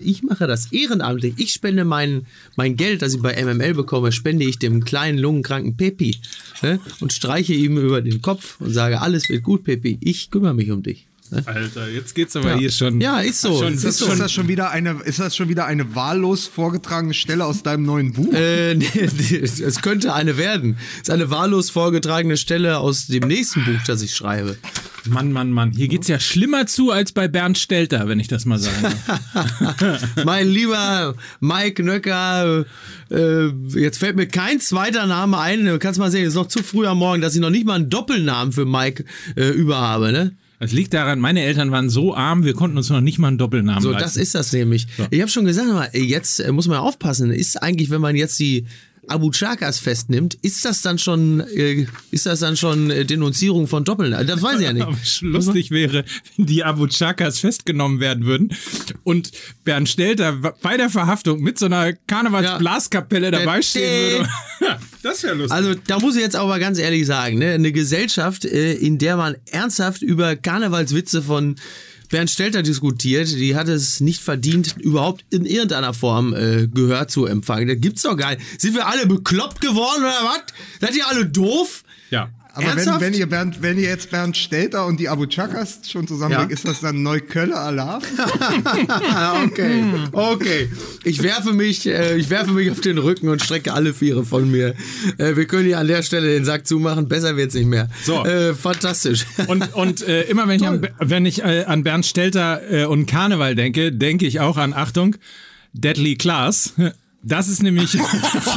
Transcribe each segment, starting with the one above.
Ich mache das ehrenamtlich. Ich spende mein, mein Geld, das ich bei MML bekomme, spende ich dem kleinen lungenkranken Pepi ne? und streiche ihm über den Kopf und sage, alles wird gut, Pepi. Ich kümmere mich um dich. Ne? Alter, jetzt geht's aber Ja. hier schon. Ja, ist so. Schon, Ist ist so. schon, Ist das schon wieder eine, ist das schon wieder eine wahllos vorgetragene Stelle aus deinem neuen Buch? Äh, nee, nee, es könnte eine werden. Es ist eine wahllos vorgetragene Stelle aus dem nächsten Buch, das ich schreibe. Mann, Mann, Mann. Hier geht's ja schlimmer zu als bei Bernd Stelter, wenn ich das mal sage. mein lieber Mike Nöcker, äh, jetzt fällt mir kein zweiter Name ein. Du kannst mal sehen, es ist noch zu früh am Morgen, dass ich noch nicht mal einen Doppelnamen für Mike äh, über habe, ne? Das liegt daran, meine Eltern waren so arm, wir konnten uns noch nicht mal einen Doppelnamen So, leisten. das ist das nämlich. Ich habe schon gesagt, jetzt äh, muss man aufpassen. Ist eigentlich, wenn man jetzt die Abu Chakas festnimmt, ist das dann schon, äh, ist das dann schon äh, Denunzierung von Doppelnamen? Das weiß ich ja nicht. Aber lustig wäre, wenn die Abu Chakas festgenommen werden würden und Bernd Stelter bei der Verhaftung mit so einer Karnevalsblaskapelle dabei stehen würde. das wäre lustig. Also da muss ich jetzt aber ganz ehrlich sagen, ne, eine Gesellschaft, äh, in der man ernsthaft über Karnevalswitze von Bernd Stelter diskutiert, die hat es nicht verdient, überhaupt in irgendeiner Form äh, Gehör zu empfangen. Das gibt's doch gar nicht. Sind wir alle bekloppt geworden oder was? Seid ihr alle doof? ja. Aber wenn, wenn, ihr Bernd, wenn ihr jetzt Bernd Stelter und die Abu Chakas schon zusammenbringt, Ja. ist das dann Neukölle Alarv? Ah, okay, okay. Ich werfe mich, äh, ich werfe mich auf den Rücken und strecke alle Viere von mir. Äh, wir können hier an der Stelle den Sack zumachen. Besser wird's nicht mehr. So. Äh, fantastisch. Und, und äh, immer wenn ich, an, wenn ich äh, an Bernd Stelter äh, und Karneval denke, denke ich auch an, Achtung, Deadly Class. Das ist nämlich, das ist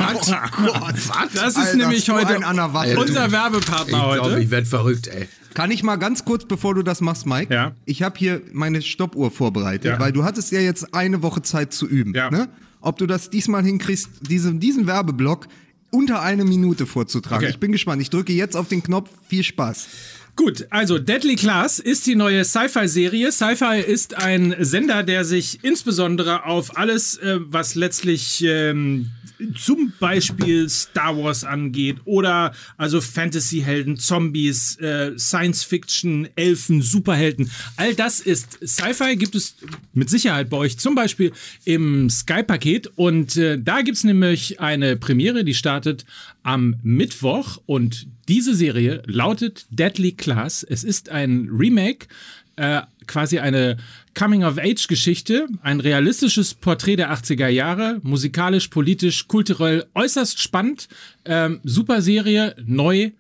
Alter, nämlich heute unser Ich Werbepartner heute. glaube, ich werde verrückt, ey. Kann ich mal ganz kurz, bevor du das machst, Mike? Ja. Ich habe hier meine Stoppuhr vorbereitet, Ja. weil du hattest ja jetzt eine Woche Zeit zu üben. Ja. Ne? Ob du das diesmal hinkriegst, diesen, diesen Werbeblock unter eine Minute vorzutragen. Okay. Ich bin gespannt. Ich drücke jetzt auf den Knopf. Viel Spaß. Gut, also Deadly Class ist die neue Sci-Fi-Serie. Sci-Fi ist ein Sender, der sich insbesondere auf alles, äh, was letztlich ähm, zum Beispiel Star Wars angeht oder also Fantasy-Helden, Zombies, äh, Science-Fiction, Elfen, Superhelden. All das ist Sci-Fi, gibt es mit Sicherheit bei euch zum Beispiel im Sky-Paket. Und äh, da gibt es nämlich eine Premiere, die startet am Mittwoch und diese Serie lautet Deadly Class. Es ist ein Remake, äh, quasi eine Coming-of-Age-Geschichte, ein realistisches Porträt der 80er Jahre, musikalisch, politisch, kulturell äußerst spannend. Ähm, super Serie, neu,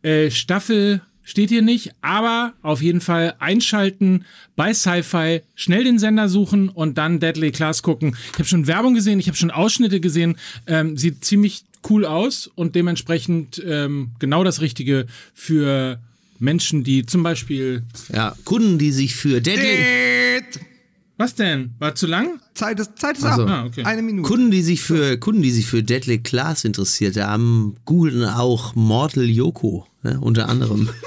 äh, Staffel steht hier nicht, aber auf jeden Fall einschalten bei Sci-Fi, schnell den Sender suchen und dann Deadly Class gucken. Ich habe schon Werbung gesehen, ich habe schon Ausschnitte gesehen, ähm, sieht ziemlich cool aus und dementsprechend ähm, genau das Richtige für Menschen, die zum Beispiel. Ja, Kunden, die sich für Deadly, Was denn? War zu lang? Zeit ist, Zeit ist Ach so. ab. Ah, okay. Eine Minute. Kunden, die sich für Kunden, die sich für Deadly Class interessiert haben, googeln auch Mortal Yoko, ne, unter anderem.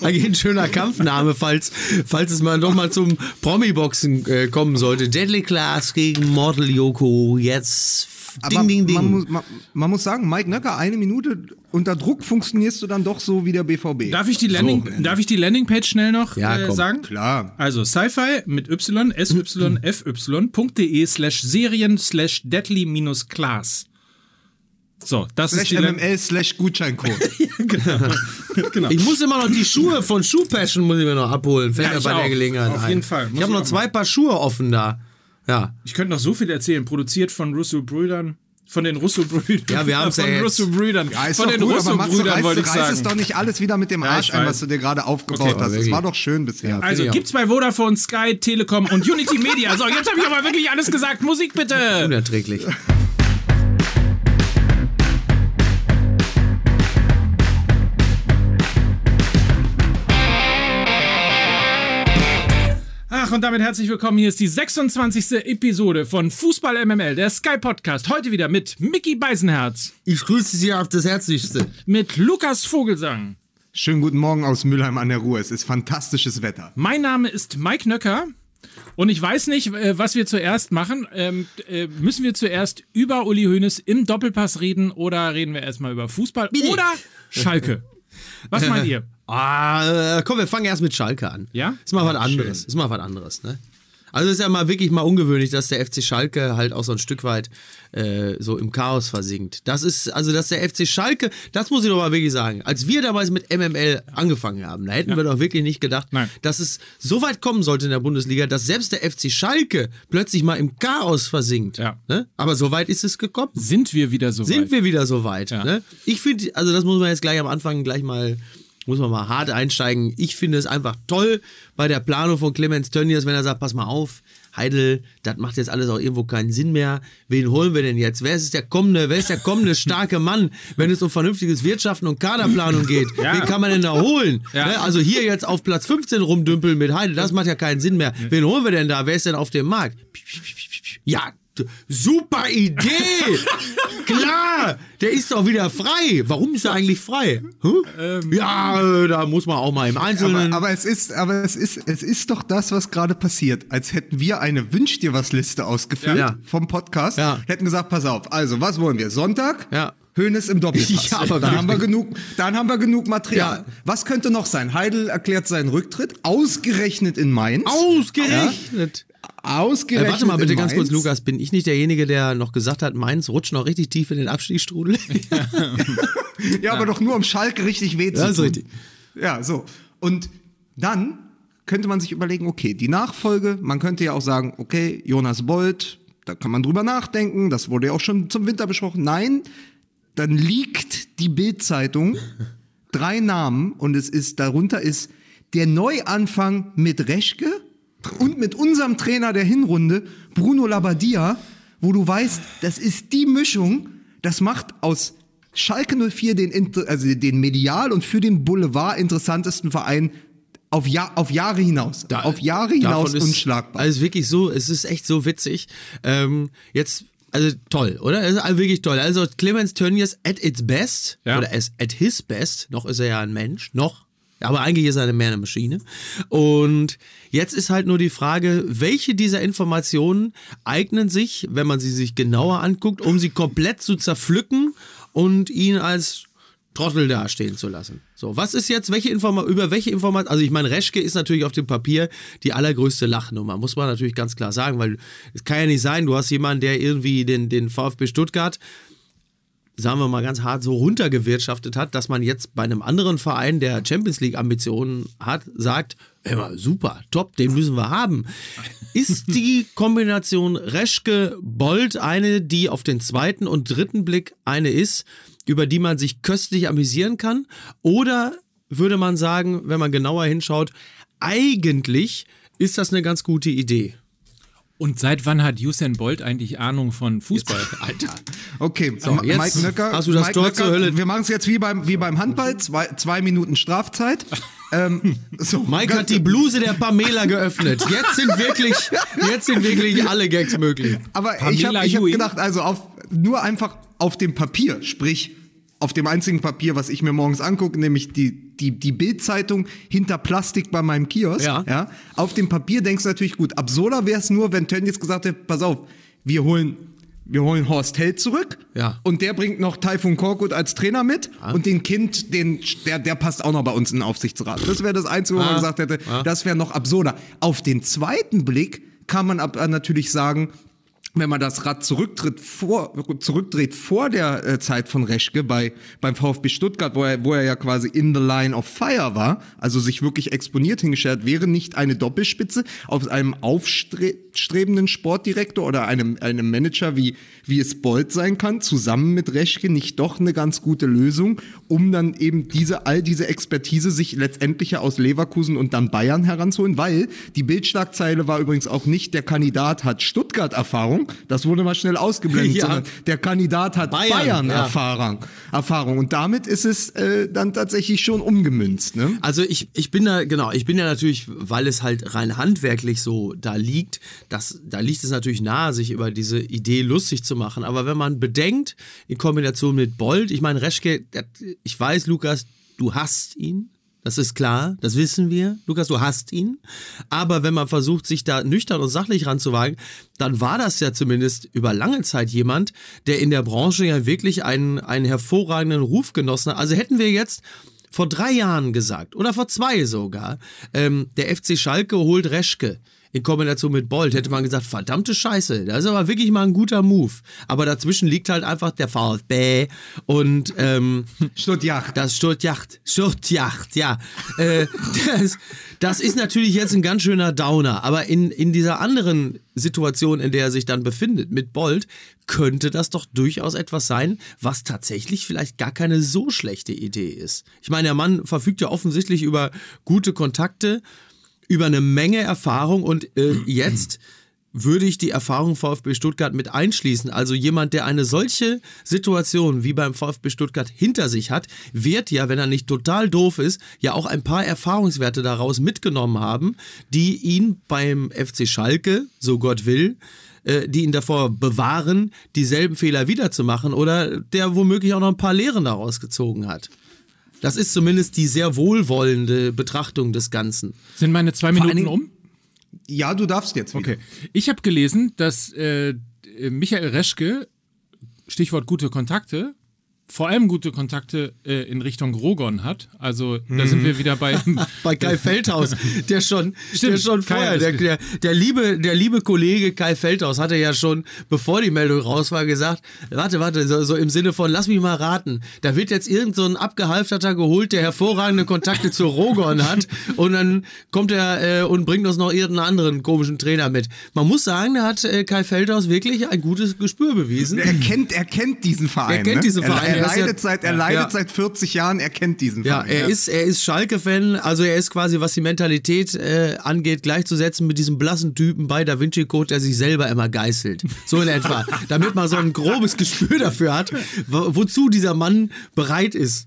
Eigentlich ein schöner Kampfname, falls, falls es mal noch mal zum Promi-Boxen äh, kommen sollte. Deadly Class gegen Mortal Yoko, jetzt Aber ding, ding, ding. Man, muss, man, man muss sagen, Mike Nöcker, eine Minute unter Druck funktionierst du dann doch so wie der BVB. Darf ich die Landing, darf ich die Landingpage schnell noch Ja, äh, sagen? Klar. Also sci-fi mit y, syfy.de slash serien slash deadly minus class. So, das Slash ist die Land- MML slash Gutscheincode. genau. Ich muss immer noch die Schuhe von Shoe Passion muss ich mir noch abholen. Fällt Ja, mir bei auch. der Gelegenheit Auf ein. jeden Fall. Muss Ich habe noch zwei Paar Schuhe offen da. Ja. Ich könnte noch so viel erzählen. Produziert von Russo-Brüdern. Von den Russo-Brüdern. Ja, wir haben's ja Von jetzt. Russo-Brüdern. Ja, Von den Russo-Brüdern wollte reiß, ich reiß es sagen. doch nicht alles wieder mit dem Ja, Arsch ich ein, was du dir gerade aufgebaut Okay. hast. Es wirklich. war doch schön bisher. Also ich auch. gibt's bei Vodafone, Sky, Telekom und Unity Media. So, jetzt habe ich aber wirklich alles gesagt. Musik bitte. Unerträglich. Und damit herzlich willkommen. Hier ist die 26. Episode von Fußball MML, der Sky Podcast. Heute wieder mit Mickey Beisenherz, Ich grüße Sie auf das Herzlichste. mit Lukas Vogelsang. Schönen guten Morgen aus Mülheim an der Ruhr. Es ist fantastisches Wetter. Mein Name ist Mike Nöcker. Und ich weiß nicht, äh, was wir zuerst machen. Ähm, äh, müssen wir zuerst über Uli Hoeneß im Doppelpass reden oder reden wir erstmal über Fußball oder Schalke? Was meint ihr? Ah, äh, komm, wir fangen erst mit Schalke an. Ja? Ist mal was anderes. Ist mal was anderes, ne? Also es ist ja mal wirklich mal ungewöhnlich, dass der FC Schalke halt auch so ein Stück weit äh, so im Chaos versinkt. Das ist, also dass der FC Schalke, das muss ich doch mal wirklich sagen, als wir damals mit MML angefangen haben, da hätten wir doch wirklich nicht gedacht, Nein. dass es so weit kommen sollte in der Bundesliga, dass selbst der FC Schalke plötzlich mal im Chaos versinkt. Ja. Ne? Aber so weit ist es gekommen. Sind wir wieder so Sind weit? wir wieder so weit. Ja. Ne? Ich finde, also das muss man jetzt gleich am Anfang gleich mal, muss man mal hart einsteigen. Ich finde es einfach toll bei der Planung von Clemens Tönnies, wenn er sagt, pass mal auf, Heidel, das macht jetzt alles auch irgendwo keinen Sinn mehr. Wen holen wir denn jetzt? Wer ist der kommende, wer ist der kommende starke Mann, wenn es um vernünftiges Wirtschaften und Kaderplanung geht? Ja. Wen kann man denn da holen? Ja. Ne? Also hier jetzt auf Platz 15 rumdümpeln mit Heidel, das macht ja keinen Sinn mehr. Wen holen wir denn da? Wer ist denn auf dem Markt? Ja, super Idee! Klar, der ist doch wieder frei. Warum ist er eigentlich frei? Hm? ja, da muss man auch mal im Einzelnen. Aber, aber es ist, aber es ist, es ist doch das, was gerade passiert. Als hätten wir eine Wünsch dir was Liste ausgefüllt Ja. vom Podcast. Ja. Hätten gesagt, pass auf. Also, was wollen wir? Sonntag? Ja. Höhnes im Doppelpass. Ja, aber dann haben wir genug, dann haben wir genug Material. Ja. Was könnte noch sein? Heidel erklärt seinen Rücktritt, ausgerechnet in Mainz. Ausgerechnet. Ausgerechnet. Äh, warte mal bitte in ganz kurz. Lukas. Bin ich nicht derjenige, der noch gesagt hat, Mainz rutscht noch richtig tief in den Abstiegsstrudel? Ja, aber doch nur um Schalke richtig weh zu Ja, ist tun. richtig. Ja, so. Und dann könnte man sich überlegen, okay, die Nachfolge, man könnte ja auch sagen, okay, Jonas Bold, da kann man drüber nachdenken, das wurde ja auch schon zum Winter besprochen. Nein, dann liegt die Bild-Zeitung drei Namen und es ist, darunter ist der Neuanfang mit Reschke und mit unserem Trainer der Hinrunde, Bruno Labbadia, wo du weißt, das ist die Mischung, das macht aus Schalke 04 den, also den medial und für den Boulevard interessantesten Verein auf, Jahr, auf Jahre hinaus. auf Jahre hinaus ist unschlagbar. Also wirklich so, es ist echt so witzig. Ähm, jetzt, also toll, oder? Es ist also wirklich toll. Also Clemens Tönnies at its best, Ja. oder as- at his best, noch ist er ja ein Mensch, noch. Aber eigentlich ist er mehr eine Maschine. Und jetzt ist halt nur die Frage, welche dieser Informationen eignen sich, wenn man sie sich genauer anguckt, um sie komplett zu zerpflücken und ihn als Trottel dastehen zu lassen. So, was ist jetzt, welche Informa über welche Information, also ich meine, Reschke ist natürlich auf dem Papier die allergrößte Lachnummer, muss man natürlich ganz klar sagen, weil es kann ja nicht sein, du hast jemanden, der irgendwie den, den VfB Stuttgart, sagen wir mal ganz hart, so runtergewirtschaftet hat, dass man jetzt bei einem anderen Verein, der Champions League Ambitionen hat, sagt, mal, super, top, den müssen wir haben. Ist die Kombination Reschke-Bold eine, die auf den zweiten und dritten Blick eine ist, über die man sich köstlich amüsieren kann? Oder würde man sagen, wenn man genauer hinschaut, eigentlich ist das eine ganz gute Idee? Und seit wann hat Usain Bolt eigentlich Ahnung von Fußball? Alter. Okay, So, jetzt Mike Nöcker. hast du das Mike Tor Nöcker, zur Hölle. Wir machen es jetzt wie beim, wie beim Handball, zwei, zwei Minuten Strafzeit. ähm, so, Mike hat die Bluse der Pamela geöffnet. Jetzt sind wirklich, jetzt sind wirklich alle Gags möglich. Aber ich Pamela habe ich hab Ewing. gedacht, also auf, nur einfach auf dem Papier, sprich auf dem einzigen Papier, was ich mir morgens angucke, nämlich die, die, die Bildzeitung hinter Plastik bei meinem Kiosk. Ja. Auf dem Papier denkst du natürlich gut. Absurder wäre es nur, wenn Tönnies gesagt hätte, pass auf, wir holen, wir holen Horst Held zurück. Ja. Und der bringt noch Taifun Korkut als Trainer mit. Und den Kind, den, der, der passt auch noch bei uns in den Aufsichtsrat. Das wäre das Einzige, wo man gesagt hätte, das wäre noch absurder. Auf den zweiten Blick kann man aber natürlich sagen, wenn man das Rad zurücktritt vor, zurückdreht vor der äh, Zeit von Reschke bei, beim VfB Stuttgart, wo er, wo er ja quasi in the line of fire war, also sich wirklich exponiert hingestellt, wäre nicht eine Doppelspitze auf einem aufstrebenden Sportdirektor oder einem, einem Manager, wie, wie es Bolt sein kann, zusammen mit Reschke nicht doch eine ganz gute Lösung, um dann eben diese, all diese Expertise sich letztendlich ja aus Leverkusen und dann Bayern heranzuholen, weil die Bildschlagzeile war übrigens auch nicht, der Kandidat hat Stuttgart-Erfahrung, das wurde mal schnell ausgeblendet, Ja. sondern der Kandidat hat Bayern, Bayern-Erfahrung. Erfahrung. Und damit ist es äh, dann tatsächlich schon umgemünzt. Ne? Also ich, ich bin da, genau, ich bin ja natürlich, weil es halt rein handwerklich so da liegt, das, da liegt es natürlich nahe, sich über diese Idee lustig zu machen. Aber wenn man bedenkt, in Kombination mit Bold, ich meine, Reschke, ich weiß, Lukas, du hast ihn. Das ist klar, das wissen wir. Lukas, du hast ihn. Aber wenn man versucht, sich da nüchtern und sachlich ranzuwagen, dann war das ja zumindest über lange Zeit jemand, der in der Branche ja wirklich einen, einen hervorragenden Ruf genossen hat. Also hätten wir jetzt vor drei Jahren gesagt oder vor zwei sogar, ähm, der FC Schalke holt Reschke. In Kombination mit Bolt, hätte man gesagt, verdammte Scheiße, das ist aber wirklich mal ein guter Move. Aber dazwischen liegt halt einfach der VfB und ähm, Stuttgart. das Stuttgart, Stuttgart, ja. Äh, das, das ist natürlich jetzt ein ganz schöner Downer, aber in, in dieser anderen Situation, in der er sich dann befindet mit Bolt, könnte das doch durchaus etwas sein, was tatsächlich vielleicht gar keine so schlechte Idee ist. Ich meine, der Mann verfügt ja offensichtlich über gute Kontakte, über eine Menge Erfahrung und äh, jetzt würde ich die Erfahrung VfB Stuttgart mit einschließen. Also jemand, der eine solche Situation wie beim VfB Stuttgart hinter sich hat, wird ja, wenn er nicht total doof ist, ja auch ein paar Erfahrungswerte daraus mitgenommen haben, die ihn beim FC Schalke, so Gott will, äh, die ihn davor bewahren, dieselben Fehler wiederzumachen oder der womöglich auch noch ein paar Lehren daraus gezogen hat. Das ist zumindest die sehr wohlwollende Betrachtung des Ganzen. Sind meine zwei allen Minuten Dingen- um? Ja, du darfst jetzt wieder. Okay. Ich habe gelesen, dass äh, Michael Reschke, Stichwort gute Kontakte, vor allem gute Kontakte äh, in Richtung Rogon hat. Also da sind wir wieder bei. bei Kai Feldhaus, der schon, der schon vorher, der, der, der, liebe, der liebe Kollege Kai Feldhaus hatte ja schon, bevor die Meldung raus war, gesagt, warte, warte, so, so im Sinne von, lass mich mal raten, da wird jetzt irgend so ein Abgehalfterter geholt, der hervorragende Kontakte zu Rogon hat und dann kommt er äh, und bringt uns noch irgendeinen anderen komischen Trainer mit. Man muss sagen, da hat äh, Kai Feldhaus wirklich ein gutes Gespür bewiesen. Er kennt, er kennt diesen Verein. Er kennt ne? diesen Verein, Er, er er ist ja- leidet, seit, er Ja. leidet Ja. seit 40 Jahren, er kennt diesen Ja, Verein. er ist, er ist Schalke-Fan, also er ist quasi, was die Mentalität äh, angeht, gleichzusetzen mit diesem blassen Typen bei Da Vinci Code, der sich selber immer geißelt. So in etwa. Damit man so ein grobes Gespür dafür hat, wo, wozu dieser Mann bereit ist.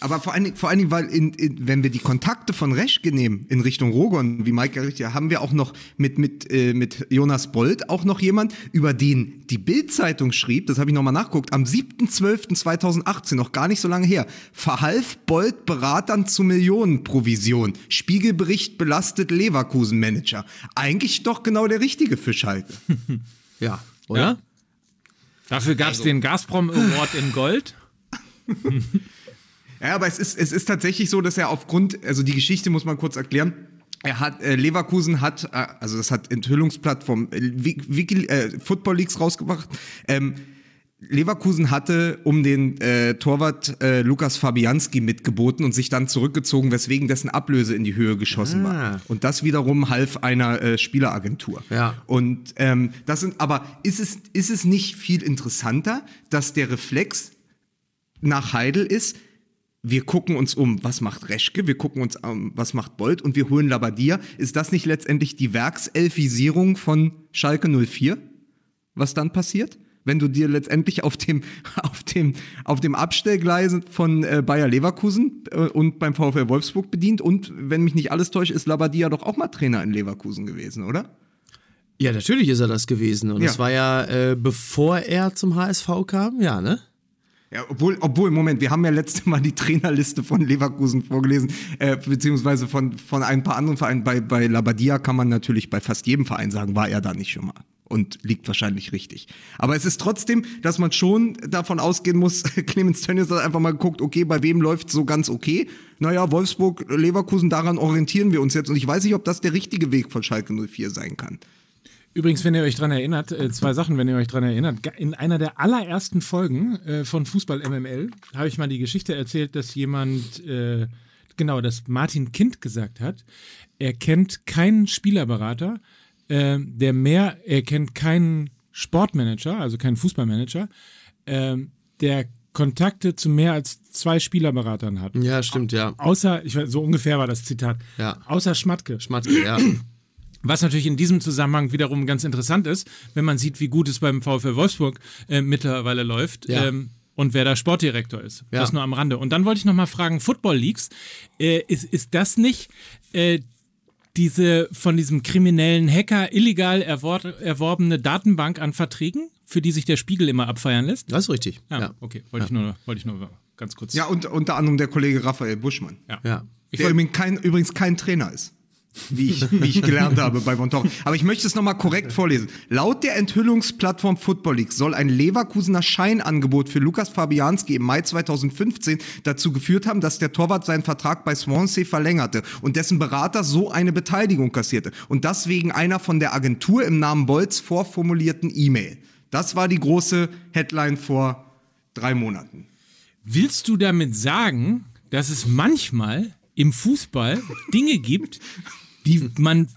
Aber vor allen Dingen, vor allen Dingen weil, in, in, wenn wir die Kontakte von Reschke nehmen in Richtung Rogon, wie Mike richtig, haben wir auch noch mit, mit, äh, mit Jonas Bold auch noch jemand, über den die Bild-Zeitung schrieb, das habe ich nochmal nachgeguckt, am 7.12.2018, noch gar nicht so lange her, verhalf Bold Beratern zu Millionenprovision. Spiegelbericht belastet Leverkusen-Manager. Eigentlich doch genau der Richtige für Schalke. Ja, oder? Ja. Dafür gab es den Gazprom Award in Gold. Ja, aber es ist, es ist tatsächlich so, dass er aufgrund, also die Geschichte muss man kurz erklären. Er hat, äh, Leverkusen hat, äh, also das hat Enthüllungsplattform äh, Wiki, äh, Football Leaks rausgebracht. Ähm, Leverkusen hatte um den äh, Torwart äh, Lukas Fabianski mitgeboten und sich dann zurückgezogen, weswegen dessen Ablöse in die Höhe geschossen Ah. war. Und das wiederum half einer äh, Spieleragentur. Ja. Und ähm, das sind, aber ist es, ist es nicht viel interessanter, dass der Reflex nach Heidel ist, wir gucken uns um, was macht Reschke, wir gucken uns um, was macht Bolt und wir holen Labadia. Ist das nicht letztendlich die Werkselfisierung von Schalke 04, was dann passiert? Wenn du dir letztendlich auf dem, auf dem, auf dem Abstellgleis von äh, Bayer Leverkusen äh, und beim VfL Wolfsburg bedient und wenn mich nicht alles täuscht, ist Labadia doch auch mal Trainer in Leverkusen gewesen, oder? Ja, natürlich ist er das gewesen. Und Ja. es war ja, äh, bevor er zum HSV kam, ja, ne? Ja, obwohl, obwohl, Moment, wir haben ja letzte Mal die Trainerliste von Leverkusen vorgelesen, äh, beziehungsweise von, von ein paar anderen Vereinen. Bei, bei Labadia kann man natürlich bei fast jedem Verein sagen, war er da nicht schon mal. Und liegt wahrscheinlich richtig. Aber es ist trotzdem, dass man schon davon ausgehen muss, Clemens Tönnies hat einfach mal geguckt, okay, bei wem läuft so ganz okay? Naja, Wolfsburg, Leverkusen, daran orientieren wir uns jetzt. Und ich weiß nicht, ob das der richtige Weg von Schalke 04 sein kann. Übrigens, wenn ihr euch dran erinnert, äh, zwei Sachen, wenn ihr euch dran erinnert. In einer der allerersten Folgen äh, von Fußball MML habe ich mal die Geschichte erzählt, dass jemand, äh, genau, dass Martin Kind gesagt hat, er kennt keinen Spielerberater, äh, der mehr, er kennt keinen Sportmanager, also keinen Fußballmanager, äh, der Kontakte zu mehr als zwei Spielerberatern hat. Ja, stimmt, ja. Außer, ich weiß, so ungefähr war das Zitat. Ja. Außer Schmatke. Schmatke, ja. Was natürlich in diesem Zusammenhang wiederum ganz interessant ist, wenn man sieht, wie gut es beim VfL Wolfsburg äh, mittlerweile läuft. Ja. Ähm, und wer da Sportdirektor ist. Ja. Das nur am Rande. Und dann wollte ich noch mal fragen, Football Leagues, äh, ist, ist das nicht äh, diese von diesem kriminellen Hacker illegal erwor erworbene Datenbank an Verträgen, für die sich der Spiegel immer abfeiern lässt? Das ist richtig. Ja, Ja. okay. Wollte ich, nur, wollte ich nur ganz kurz. Ja, und unter anderem der Kollege Raphael Buschmann. Ja. ja. Ich Der übrigens kein, übrigens kein Trainer ist. Wie ich, wie ich gelernt habe bei Von Torra. Aber ich möchte es nochmal korrekt vorlesen. Laut der Enthüllungsplattform Football League soll ein Leverkusener Scheinangebot für Lukas Fabianski im Mai 2015 dazu geführt haben, dass der Torwart seinen Vertrag bei Swansea verlängerte und dessen Berater so eine Beteiligung kassierte. Und das wegen einer von der Agentur im Namen Bolz vorformulierten E-Mail. Das war die große Headline vor drei Monaten. Willst du damit sagen, dass es manchmal im Fußball Dinge gibt, die man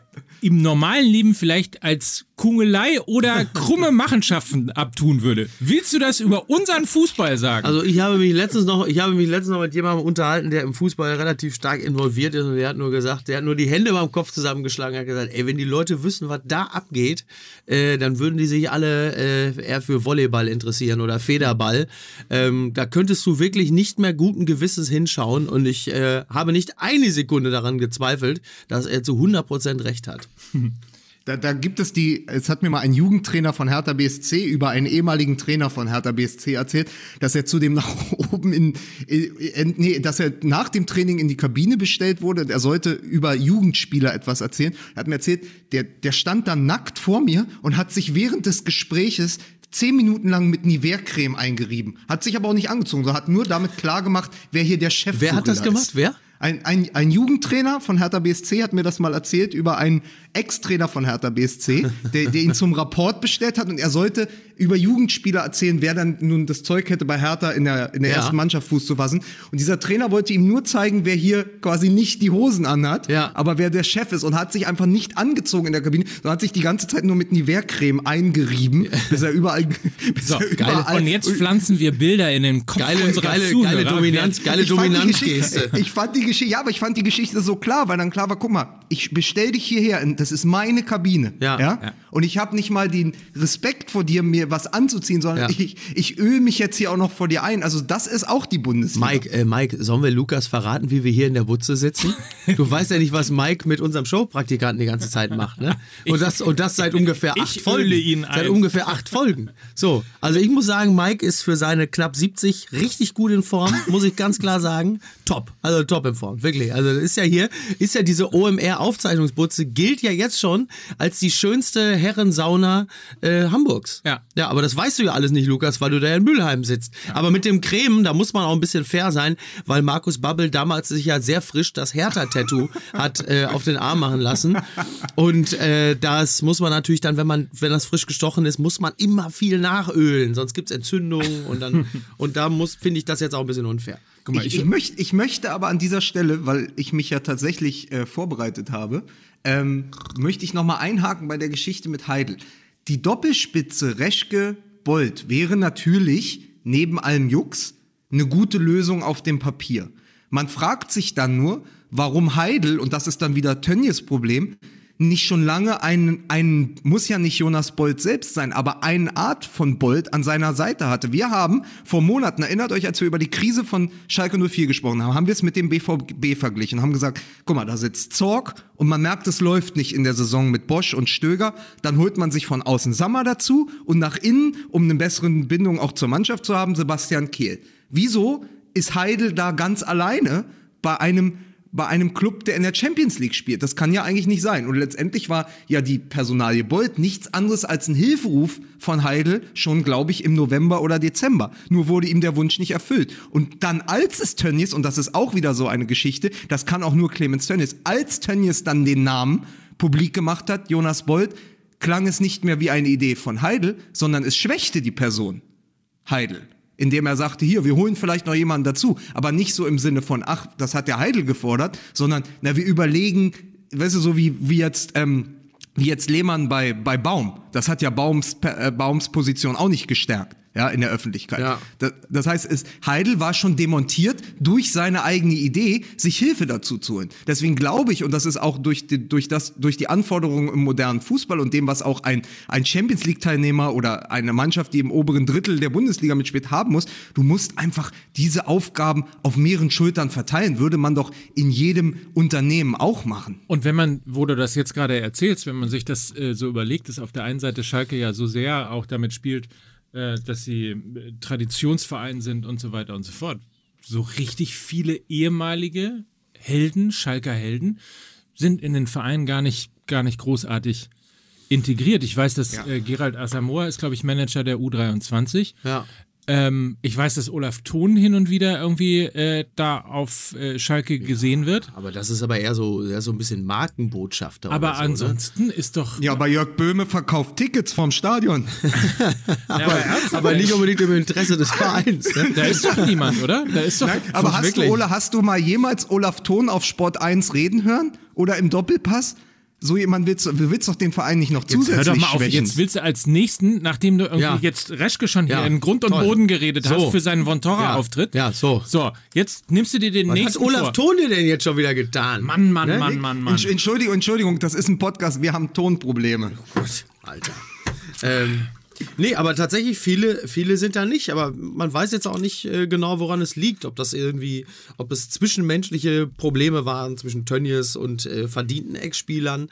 im normalen Leben vielleicht als Kungelei oder krumme Machenschaften abtun würde. Willst du das über unseren Fußball sagen? Also ich habe mich letztens noch, ich habe mich letztens noch mit jemandem unterhalten, der im Fußball relativ stark involviert ist und der hat nur gesagt, der hat nur die Hände beim Kopf zusammengeschlagen, hat gesagt, ey, wenn die Leute wüssten, was da abgeht, äh, dann würden die sich alle äh, eher für Volleyball interessieren oder Federball. Ähm, da könntest du wirklich nicht mehr guten Gewissens hinschauen und ich äh, habe nicht eine Sekunde daran gezweifelt, dass er zu 100% recht hat. Da, da gibt es die, es hat mir mal ein Jugendtrainer von Hertha BSC über einen ehemaligen Trainer von Hertha BSC erzählt, dass er zudem nach oben in, in nee, dass er nach dem Training in die Kabine bestellt wurde er sollte über Jugendspieler etwas erzählen. Er hat mir erzählt, der, der stand dann nackt vor mir und hat sich während des Gespräches zehn Minuten lang mit Nivea-Creme eingerieben. Hat sich aber auch nicht angezogen, so hat nur damit klar gemacht, wer hier der Chef Wer hat das gemacht? Ist. Wer? Ein, ein, ein Jugendtrainer von Hertha BSC hat mir das mal erzählt über einen Ex-Trainer von Hertha BSC, der, der ihn zum Rapport bestellt hat und er sollte über Jugendspieler erzählen, wer dann nun das Zeug hätte, bei Hertha in der, in der Ja. ersten Mannschaft Fuß zu fassen. Und dieser Trainer wollte ihm nur zeigen, wer hier quasi nicht die Hosen anhat, Ja. aber wer der Chef ist und hat sich einfach nicht angezogen in der Kabine, sondern hat sich die ganze Zeit nur mit Nivea-Creme eingerieben, bis er überall, bis so, er geil. überall Und jetzt pflanzen wir Bilder in den Kopf Geile, unserer geile, Zuhörer. geile Dominanz, geile ich fand die Dominanzgeste. Ich fand die Geschichte, ja, aber ich fand die Geschichte so klar, weil dann klar war, guck mal, ich bestell dich hierher, das ist meine Kabine, Ja. Ja. Und ich habe nicht mal den Respekt vor dir, mir was anzuziehen, sondern Ja. ich, ich öle mich jetzt hier auch noch vor dir ein. Also das ist auch die Bundesliga. Mike, äh, Mike, sollen wir Lukas verraten, wie wir hier in der Butze sitzen? Du weißt ja nicht, was Mike mit unserem Showpraktikanten die ganze Zeit macht, ne? Und das, und das seit ungefähr ich acht Folgen. öle ihn Seit ein. ungefähr acht Folgen. So, also ich muss sagen, Mike ist für seine knapp 70 richtig gut in Form, muss ich ganz klar sagen. Top, also top in Form, wirklich. Also das ist ja hier, ist ja diese OMR-Aufzeichnungsbutze, gilt ja jetzt schon als die schönste Herrensauna äh, Hamburgs. Ja. Ja, aber das weißt du ja alles nicht, Lukas, weil du da in Mülheim sitzt. Aber mit dem Cremen, da muss man auch ein bisschen fair sein, weil Markus Babbel damals sich ja sehr frisch das Hertha-Tattoo hat äh, auf den Arm machen lassen. Und äh, das muss man natürlich dann, wenn man, wenn das frisch gestochen ist, muss man immer viel nachölen, sonst gibt's Entzündungen und dann, und da muss, finde ich das jetzt auch ein bisschen unfair. Guck mal, ich, ich, ich, möcht, ich möchte aber an dieser Stelle, weil ich mich ja tatsächlich äh, vorbereitet habe, ähm, möchte ich nochmal einhaken bei der Geschichte mit Heidel. Die Doppelspitze Reschke-Bold wäre natürlich neben allem Jux eine gute Lösung auf dem Papier. Man fragt sich dann nur, warum Heidel, und das ist dann wieder Tönnies Problem, nicht schon lange einen, einen, muss ja nicht Jonas Bolt selbst sein, aber eine Art von Bolt an seiner Seite hatte. Wir haben vor Monaten, erinnert euch, als wir über die Krise von Schalke 04 gesprochen haben, haben wir es mit dem BVB verglichen haben gesagt, guck mal, da sitzt Zorg und man merkt, es läuft nicht in der Saison mit Bosch und Stöger. Dann holt man sich von außen Sammer dazu und nach innen, um eine bessere Bindung auch zur Mannschaft zu haben, Sebastian Kehl. Wieso ist Heidel da ganz alleine bei einem bei einem Club, der in der Champions League spielt. Das kann ja eigentlich nicht sein. Und letztendlich war ja die Personalie Bolt nichts anderes als ein Hilferuf von Heidel schon, glaube ich, im November oder Dezember. Nur wurde ihm der Wunsch nicht erfüllt. Und dann, als es Tönnies, und das ist auch wieder so eine Geschichte, das kann auch nur Clemens Tönnies, als Tönnies dann den Namen publik gemacht hat, Jonas Bolt, klang es nicht mehr wie eine Idee von Heidel, sondern es schwächte die Person. Heidel. Indem er sagte, hier, wir holen vielleicht noch jemanden dazu. Aber nicht so im Sinne von, ach, das hat der Heidel gefordert, sondern, na, wir überlegen, weißt du, so wie, wie jetzt, ähm, wie jetzt Lehmann bei, bei Baum. Das hat ja Baums, äh, Baums Position auch nicht gestärkt. Ja, in der Öffentlichkeit. Ja. Das, das heißt, es, Heidel war schon demontiert durch seine eigene Idee, sich Hilfe dazu zu holen. Deswegen glaube ich, und das ist auch durch die, durch das, durch die Anforderungen im modernen Fußball und dem, was auch ein, ein Champions League-Teilnehmer oder eine Mannschaft, die im oberen Drittel der Bundesliga mitspielt, haben muss, du musst einfach diese Aufgaben auf mehreren Schultern verteilen. Würde man doch in jedem Unternehmen auch machen. Und wenn man, wo du das jetzt gerade erzählst, wenn man sich das äh, so überlegt, dass auf der einen Seite Schalke ja so sehr auch damit spielt, äh, dass sie äh, Traditionsverein sind und so weiter und so fort. So richtig viele ehemalige Helden, Schalker Helden, sind in den Verein gar nicht, gar nicht großartig integriert. Ich weiß, dass Ja. äh, Gerald Asamoah ist, glaube ich, Manager der U23. Ja. Ähm, ich weiß, dass Olaf Thon hin und wieder irgendwie äh, da auf äh, Schalke gesehen wird. Aber das ist aber eher so, eher so ein bisschen Markenbotschafter. Aber oder so, ne? ansonsten ist doch. Ja, aber Jörg Böhme verkauft Tickets vom Stadion. Ja, aber Aber ey, nicht unbedingt im Interesse des Vereins. Ne? Da ist doch niemand, oder? Da ist doch. Aber hast wirklich. du, Ola, hast du mal jemals Olaf Thon auf Sport 1 reden hören? Oder im Doppelpass? So jemand willst willst doch den Verein nicht noch Jetzt zusätzlich hör doch mal auf, schwächen. jetzt willst du als nächsten, nachdem du irgendwie Ja. jetzt Reschke schon hier Ja, in Grund und toll. Boden geredet So. hast für seinen Vontora-Auftritt. Ja, so. So, jetzt nimmst du dir den Was hat nächsten Olaf vor. Tone denn jetzt schon wieder getan? Mann, Mann, Ne? Mann, Mann, Mann. Entsch- Entschuldigung, Entschuldigung, das ist ein Podcast, wir haben Tonprobleme. Gott, Alter. ähm, nee, aber tatsächlich, viele, viele sind da nicht. Aber man weiß jetzt auch nicht äh, genau, woran es liegt. Ob das irgendwie, ob es zwischenmenschliche Probleme waren zwischen Tönnies und äh, verdienten Ex-Spielern.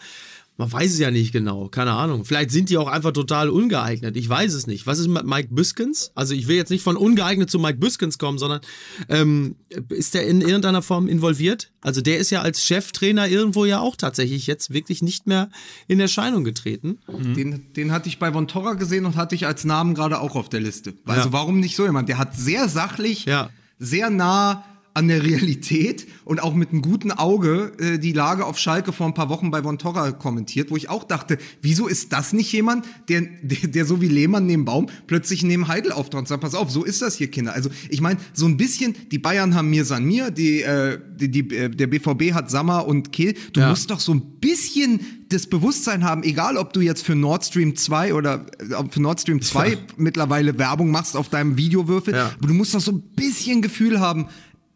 Man weiß es ja nicht genau, keine Ahnung. Vielleicht sind die auch einfach total ungeeignet. Ich weiß es nicht. Was ist mit Mike Büskens? Also ich will jetzt nicht von ungeeignet zu Mike Büskens kommen, sondern ähm, ist der in irgendeiner Form involviert? Also der ist ja als Cheftrainer irgendwo ja auch tatsächlich jetzt wirklich nicht mehr in Erscheinung getreten. Den, den hatte ich bei Von Torra gesehen und hatte ich als Namen gerade auch auf der Liste. Also Ja. warum nicht so jemand? Der hat sehr sachlich, Ja. sehr nah an der Realität und auch mit einem guten Auge äh, die Lage auf Schalke vor ein paar Wochen bei Von Torra kommentiert, wo ich auch dachte, wieso ist das nicht jemand, der, der, der so wie Lehmann neben Baum plötzlich neben Heidel auftaucht und sagt, pass auf, so ist das hier, Kinder. Also ich meine, so ein bisschen, die Bayern haben mir San mir, die, äh, die, die, äh, der BVB hat Sammer und Kehl. Du Ja. musst doch so ein bisschen das Bewusstsein haben, egal ob du jetzt für Nord Stream 2 oder äh, für Nord Stream 2 mittlerweile Werbung machst auf deinem Videowürfel, Ja. aber du musst doch so ein bisschen Gefühl haben,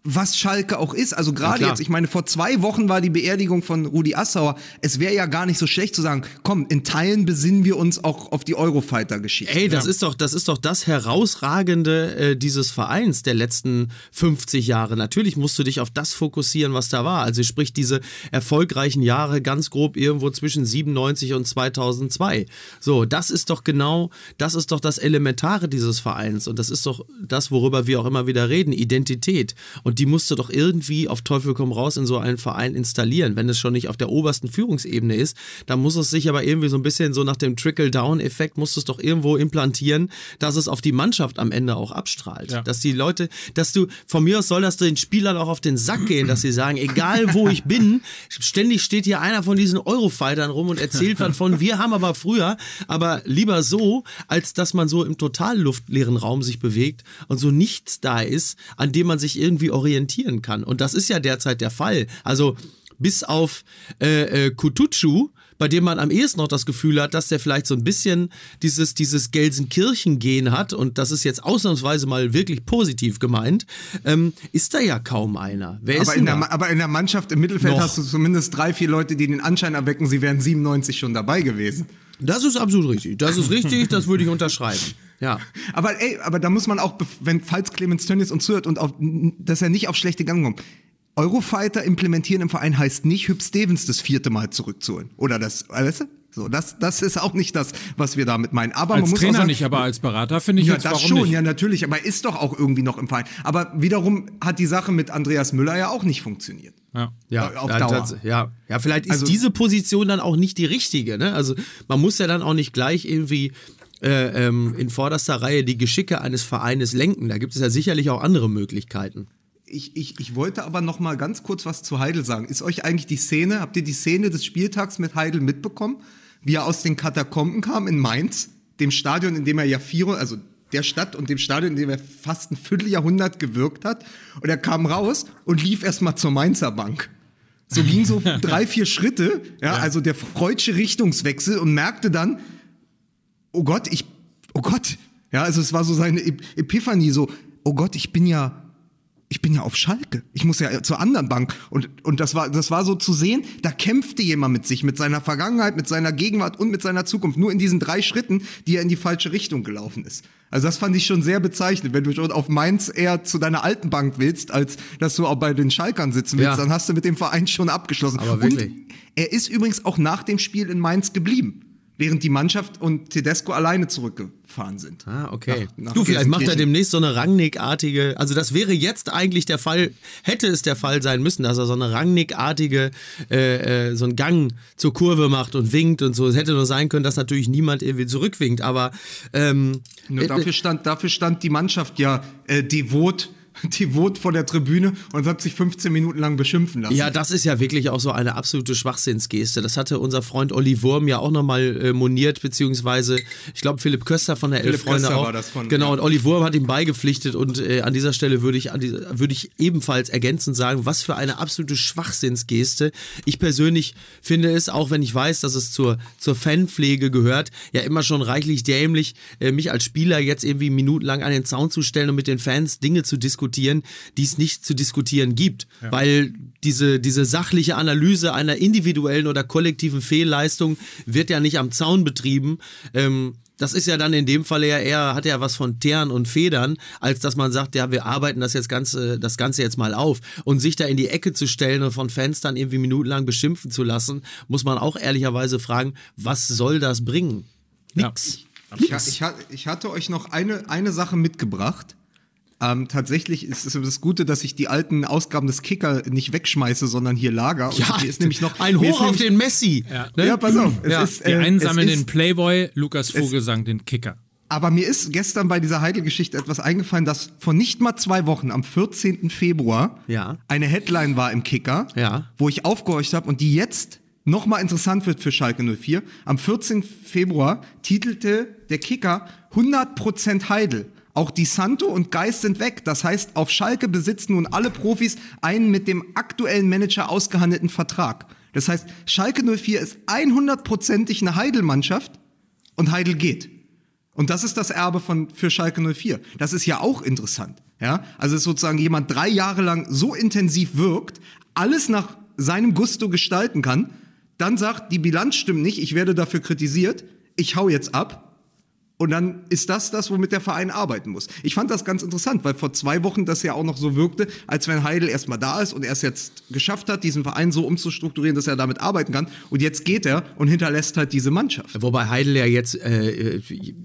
was Schalke auch ist. Also Ja, gerade klar. jetzt, ich meine, vor zwei Wochen war die Beerdigung von Rudi Assauer. Es wäre ja gar nicht so schlecht zu sagen, komm, in Teilen besinnen wir uns auch auf die Eurofighter-Geschichte. Ey, das ist doch, das ist doch das herausragende äh, dieses Vereins der letzten 50 Jahre. Natürlich musst du dich auf das fokussieren, was da war. Also sprich diese erfolgreichen Jahre ganz grob irgendwo zwischen 97 und 2002. So, das ist doch genau, das ist doch das Elementare dieses Vereins und das ist doch das, worüber wir auch immer wieder reden, Identität. Und die musst du doch irgendwie auf Teufel komm raus in so einen Verein installieren. Wenn es schon nicht auf der obersten Führungsebene ist, dann muss es sich aber irgendwie so ein bisschen so nach dem Trickle-Down-Effekt, musst du es doch irgendwo implantieren, dass es auf die Mannschaft am Ende auch abstrahlt. Ja. Dass die Leute, dass du, von mir aus soll das den Spielern auch auf den Sack gehen, dass sie sagen, egal wo ich bin, ständig steht hier einer von diesen Eurofightern rum und erzählt was von, wir haben aber früher, aber lieber so, als dass man so im total luftleeren Raum sich bewegt und so nichts da ist, an dem man sich irgendwie orientieren kann. Und das ist ja derzeit der Fall. Also bis auf äh, äh, Kutucu, bei dem man am ehesten noch das Gefühl hat, dass der vielleicht so ein bisschen dieses, dieses Gelsenkirchen-Gen hat und das ist jetzt ausnahmsweise mal wirklich positiv gemeint, ähm, ist da ja kaum einer. Wer aber, in der, da? Aber in der Mannschaft im Mittelfeld Noch. hast du zumindest drei, vier Leute, die den Anschein erwecken, sie wären 97 schon dabei gewesen. Das ist absolut richtig. Das ist richtig, das würde ich unterschreiben. Ja. Aber ey, aber da muss man auch, wenn falls Clemens Tönnies uns zuhört und auf, dass er nicht auf schlechte Gang kommt. Eurofighter implementieren im Verein heißt nicht, Hüb Stevens das vierte Mal zurückzuholen. Oder das, weißt du? So, das, das ist auch nicht das, was wir damit meinen. Aber man Als muss auch Trainer sagen, nicht, aber als Berater finde ich ja, jetzt, das warum schon, nicht? ja, natürlich. Aber er ist doch auch irgendwie noch im Verein. Aber wiederum hat die Sache mit Andreas Müller ja auch nicht funktioniert. Ja. Ja, Auf ja, Dauer. tats- ja, ja, vielleicht ist Also- diese Position dann auch nicht die richtige. Ne? Also man muss ja dann auch nicht gleich irgendwie äh, ähm, in vorderster Reihe die Geschicke eines Vereines lenken. Da gibt es ja sicherlich auch andere Möglichkeiten. Ich, ich, ich wollte aber noch mal ganz kurz was zu Heidel sagen. Ist euch eigentlich die Szene, habt ihr die Szene des Spieltags mit Heidel mitbekommen? Wie er aus den Katakomben kam in Mainz, dem Stadion, in dem er ja vier, also der Stadt und dem Stadion, in dem er fast ein Vierteljahrhundert gewirkt hat. Und er kam raus und lief erstmal zur Mainzer Bank. So ging so drei, vier Schritte, ja, also der freudsche Richtungswechsel und merkte dann, oh Gott, ich, oh Gott, ja, also es war so seine Ep- Epiphanie, so, oh Gott, ich bin ja, ich bin ja auf Schalke. Ich muss ja zur anderen Bank. Und, und das war, das war so zu sehen, da kämpfte jemand mit sich, mit seiner Vergangenheit, mit seiner Gegenwart und mit seiner Zukunft. Nur in diesen drei Schritten, die er in die falsche Richtung gelaufen ist. Also das fand ich schon sehr bezeichnend. Wenn du schon auf Mainz eher zu deiner alten Bank willst, als dass du auch bei den Schalkern sitzen willst, Ja. dann hast du mit dem Verein schon abgeschlossen. Aber wirklich. Und er ist übrigens auch nach dem Spiel in Mainz geblieben. Während die Mannschaft und Tedesco alleine zurückgefahren sind. Ah, okay. Nach- nach du, vielleicht macht er demnächst so eine Rangnick-artige, also das wäre jetzt eigentlich der Fall, hätte es der Fall sein müssen, dass er so eine Rangnick-artige, äh, äh, so einen Gang zur Kurve macht und winkt und so. Es hätte nur sein können, dass natürlich niemand irgendwie zurückwinkt, aber ähm, Nur äh, dafür stand, dafür stand die Mannschaft ja äh, devot, devot vor der Tribüne und hat sich 15 Minuten lang beschimpfen lassen. Ja, das ist ja wirklich auch so eine absolute Schwachsinnsgeste. Das hatte unser Freund Olli Wurm ja auch nochmal äh, moniert, beziehungsweise ich glaube Philipp Köster von der Elf Freunde Köster auch. war das von- genau, ja. und Olli Wurm hat ihm beigepflichtet und äh, an dieser Stelle würde ich, würde ich ebenfalls ergänzend sagen, was für eine absolute Schwachsinnsgeste. Ich persönlich finde es, auch wenn ich weiß, dass es zur, zur Fanpflege gehört, ja immer schon reichlich dämlich, äh, mich als Spieler jetzt irgendwie minutenlang an den Zaun zu stellen und mit den Fans Dinge zu diskutieren, die es nicht zu diskutieren gibt. Weil diese, diese sachliche Analyse einer individuellen oder kollektiven Fehlleistung wird ja nicht am Zaun betrieben. Ähm, das ist ja dann in dem Fall ja eher, hat ja was von Teeren und Federn, als dass man sagt, ja, wir arbeiten das jetzt Ganze, das Ganze jetzt mal auf. Und sich da in die Ecke zu stellen und von Fans dann irgendwie minutenlang beschimpfen zu lassen, muss man auch ehrlicherweise fragen, was soll das bringen? Nix. Ich, ha- ich, ha- ich hatte euch noch eine, eine Sache mitgebracht. Ähm, tatsächlich ist es das Gute, dass ich die alten Ausgaben des Kicker nicht wegschmeiße, sondern hier lager. Und Ja, mir ist nämlich noch ein Hoch auf den Messi. Ja. ne? Ja, pass auf. Es Ja. ist, Die äh, einen es sammeln den Playboy, Lukas Vogelsang den Kicker. Aber mir ist gestern bei dieser Heidel-Geschichte etwas eingefallen, dass vor nicht mal zwei Wochen, am 14. Februar, Ja. eine Headline war im Kicker, Ja. wo ich aufgehorcht habe und die jetzt nochmal interessant wird für Schalke 04. Am 14. Februar titelte der Kicker 100% Heidel. Auch Di Santo und Geist sind weg. Das heißt, auf Schalke besitzen nun alle Profis einen mit dem aktuellen Manager ausgehandelten Vertrag. Das heißt, Schalke 04 ist 100%ig eine Heidel-Mannschaft und Heidel geht. Und das ist das Erbe von, für Schalke 04. Das ist ja auch interessant. Ja? Also ist sozusagen jemand drei Jahre lang so intensiv wirkt, alles nach seinem Gusto gestalten kann, dann sagt, die Bilanz stimmt nicht, ich werde dafür kritisiert, ich hau jetzt ab. Und dann ist das das, womit der Verein arbeiten muss. Ich fand das ganz interessant, weil vor zwei Wochen das ja auch noch so wirkte, als wenn Heidel erstmal da ist und er es jetzt geschafft hat, diesen Verein so umzustrukturieren, dass er damit arbeiten kann. Und jetzt geht er und hinterlässt halt diese Mannschaft. Wobei Heidel ja jetzt äh,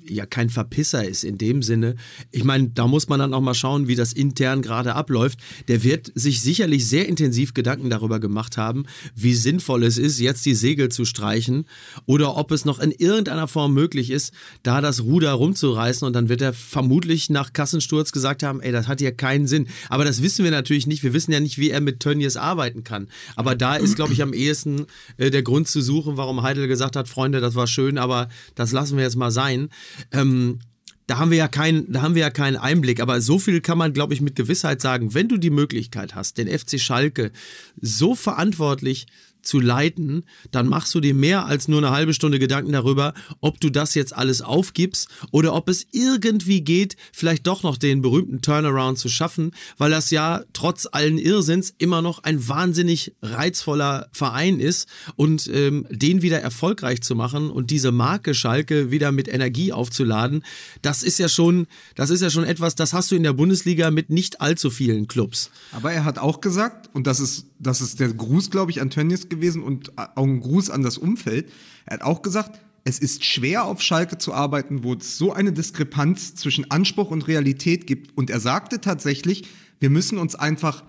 ja kein Verpisser ist in dem Sinne. Ich meine, da muss man dann auch mal schauen, wie das intern gerade abläuft. Der wird sich sicherlich sehr intensiv Gedanken darüber gemacht haben, wie sinnvoll es ist, jetzt die Segel zu streichen oder ob es noch in irgendeiner Form möglich ist, da das Ruder rumzureißen und dann wird er vermutlich nach Kassensturz gesagt haben, ey, das hat ja keinen Sinn. Aber das wissen wir natürlich nicht. Wir wissen ja nicht, wie er mit Tönnies arbeiten kann. Aber da ist, glaube ich, am ehesten äh, der Grund zu suchen, warum Heidel gesagt hat, Freunde, das war schön, aber das lassen wir jetzt mal sein. Ähm, da haben wir ja keinen, da haben wir ja keinen Einblick, aber so viel kann man, glaube ich, mit Gewissheit sagen, wenn du die Möglichkeit hast, den FC Schalke so verantwortlich zu leiten, dann machst du dir mehr als nur eine halbe Stunde Gedanken darüber, ob du das jetzt alles aufgibst oder ob es irgendwie geht, vielleicht doch noch den berühmten Turnaround zu schaffen, weil das ja trotz allen Irrsinns immer noch ein wahnsinnig reizvoller Verein ist und ähm, den wieder erfolgreich zu machen und diese Marke Schalke wieder mit Energie aufzuladen, das ist ja schon, das ist ja schon etwas, das hast du in der Bundesliga mit nicht allzu vielen Clubs. Aber er hat auch gesagt, und das ist, das ist der Gruß, glaube ich, an Tönnies gewesen und auch ein Gruß an das Umfeld. Er hat auch gesagt, es ist schwer auf Schalke zu arbeiten, wo es so eine Diskrepanz zwischen Anspruch und Realität gibt. Und er sagte tatsächlich, wir müssen uns einfach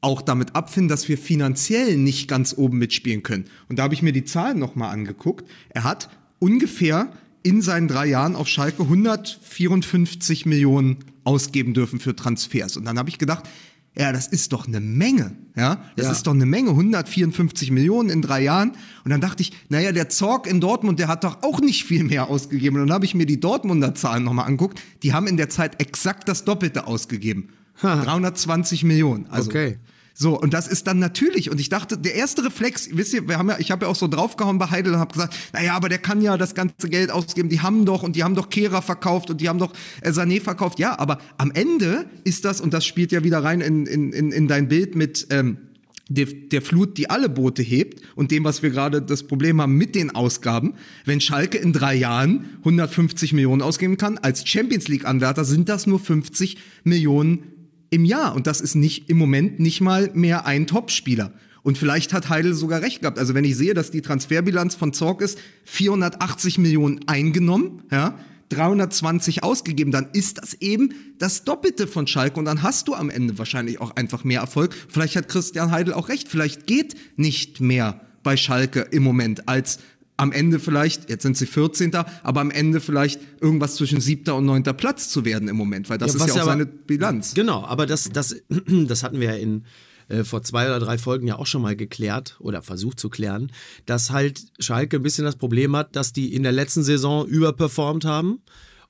auch damit abfinden, dass wir finanziell nicht ganz oben mitspielen können. Und da habe ich mir die Zahlen nochmal angeguckt. Er hat ungefähr in seinen drei Jahren auf Schalke 154 Millionen ausgeben dürfen für Transfers. Und dann habe ich gedacht, ja, das ist doch eine Menge, ja, das Ja. ist doch eine Menge, 154 Millionen in drei Jahren. Und dann dachte ich, naja, der Zorg in Dortmund, der hat doch auch nicht viel mehr ausgegeben. Und dann habe ich mir die Dortmunder Zahlen nochmal angeguckt. Die haben in der Zeit exakt das Doppelte ausgegeben. 320 Millionen. Also, Okay. So, und das ist dann natürlich, und ich dachte, der erste Reflex, wisst ihr, wir haben ja, ich habe ja auch so draufgehauen bei Heidel und habe gesagt, naja, aber der kann ja das ganze Geld ausgeben, die haben doch, und die haben doch Kehrer verkauft und die haben doch äh, Sané verkauft. Ja, aber am Ende ist das, und das spielt ja wieder rein in, in, in, in dein Bild mit, ähm, der, der Flut, die alle Boote hebt und dem, was wir gerade das Problem haben mit den Ausgaben. Wenn Schalke in drei Jahren 150 Millionen ausgeben kann, als Champions League-Anwärter sind das nur 50 Millionen im Jahr. Und das ist nicht im Moment nicht mal mehr ein Topspieler. Und vielleicht hat Heidel sogar recht gehabt. Also wenn ich sehe, dass die Transferbilanz von Zorg ist, 480 Millionen eingenommen, ja, 320 ausgegeben, dann ist das eben das Doppelte von Schalke und dann hast du am Ende wahrscheinlich auch einfach mehr Erfolg. Vielleicht hat Christian Heidel auch recht, vielleicht geht nicht mehr bei Schalke im Moment als am Ende vielleicht, jetzt sind sie 14. aber am Ende vielleicht irgendwas zwischen siebter und neunter Platz zu werden im Moment, weil das Ja, ist ja auch aber- seine Bilanz. Genau, aber das, das, das hatten wir ja in äh, vor zwei oder drei Folgen ja auch schon mal geklärt oder versucht zu klären, dass halt Schalke ein bisschen das Problem hat, dass die in der letzten Saison überperformt haben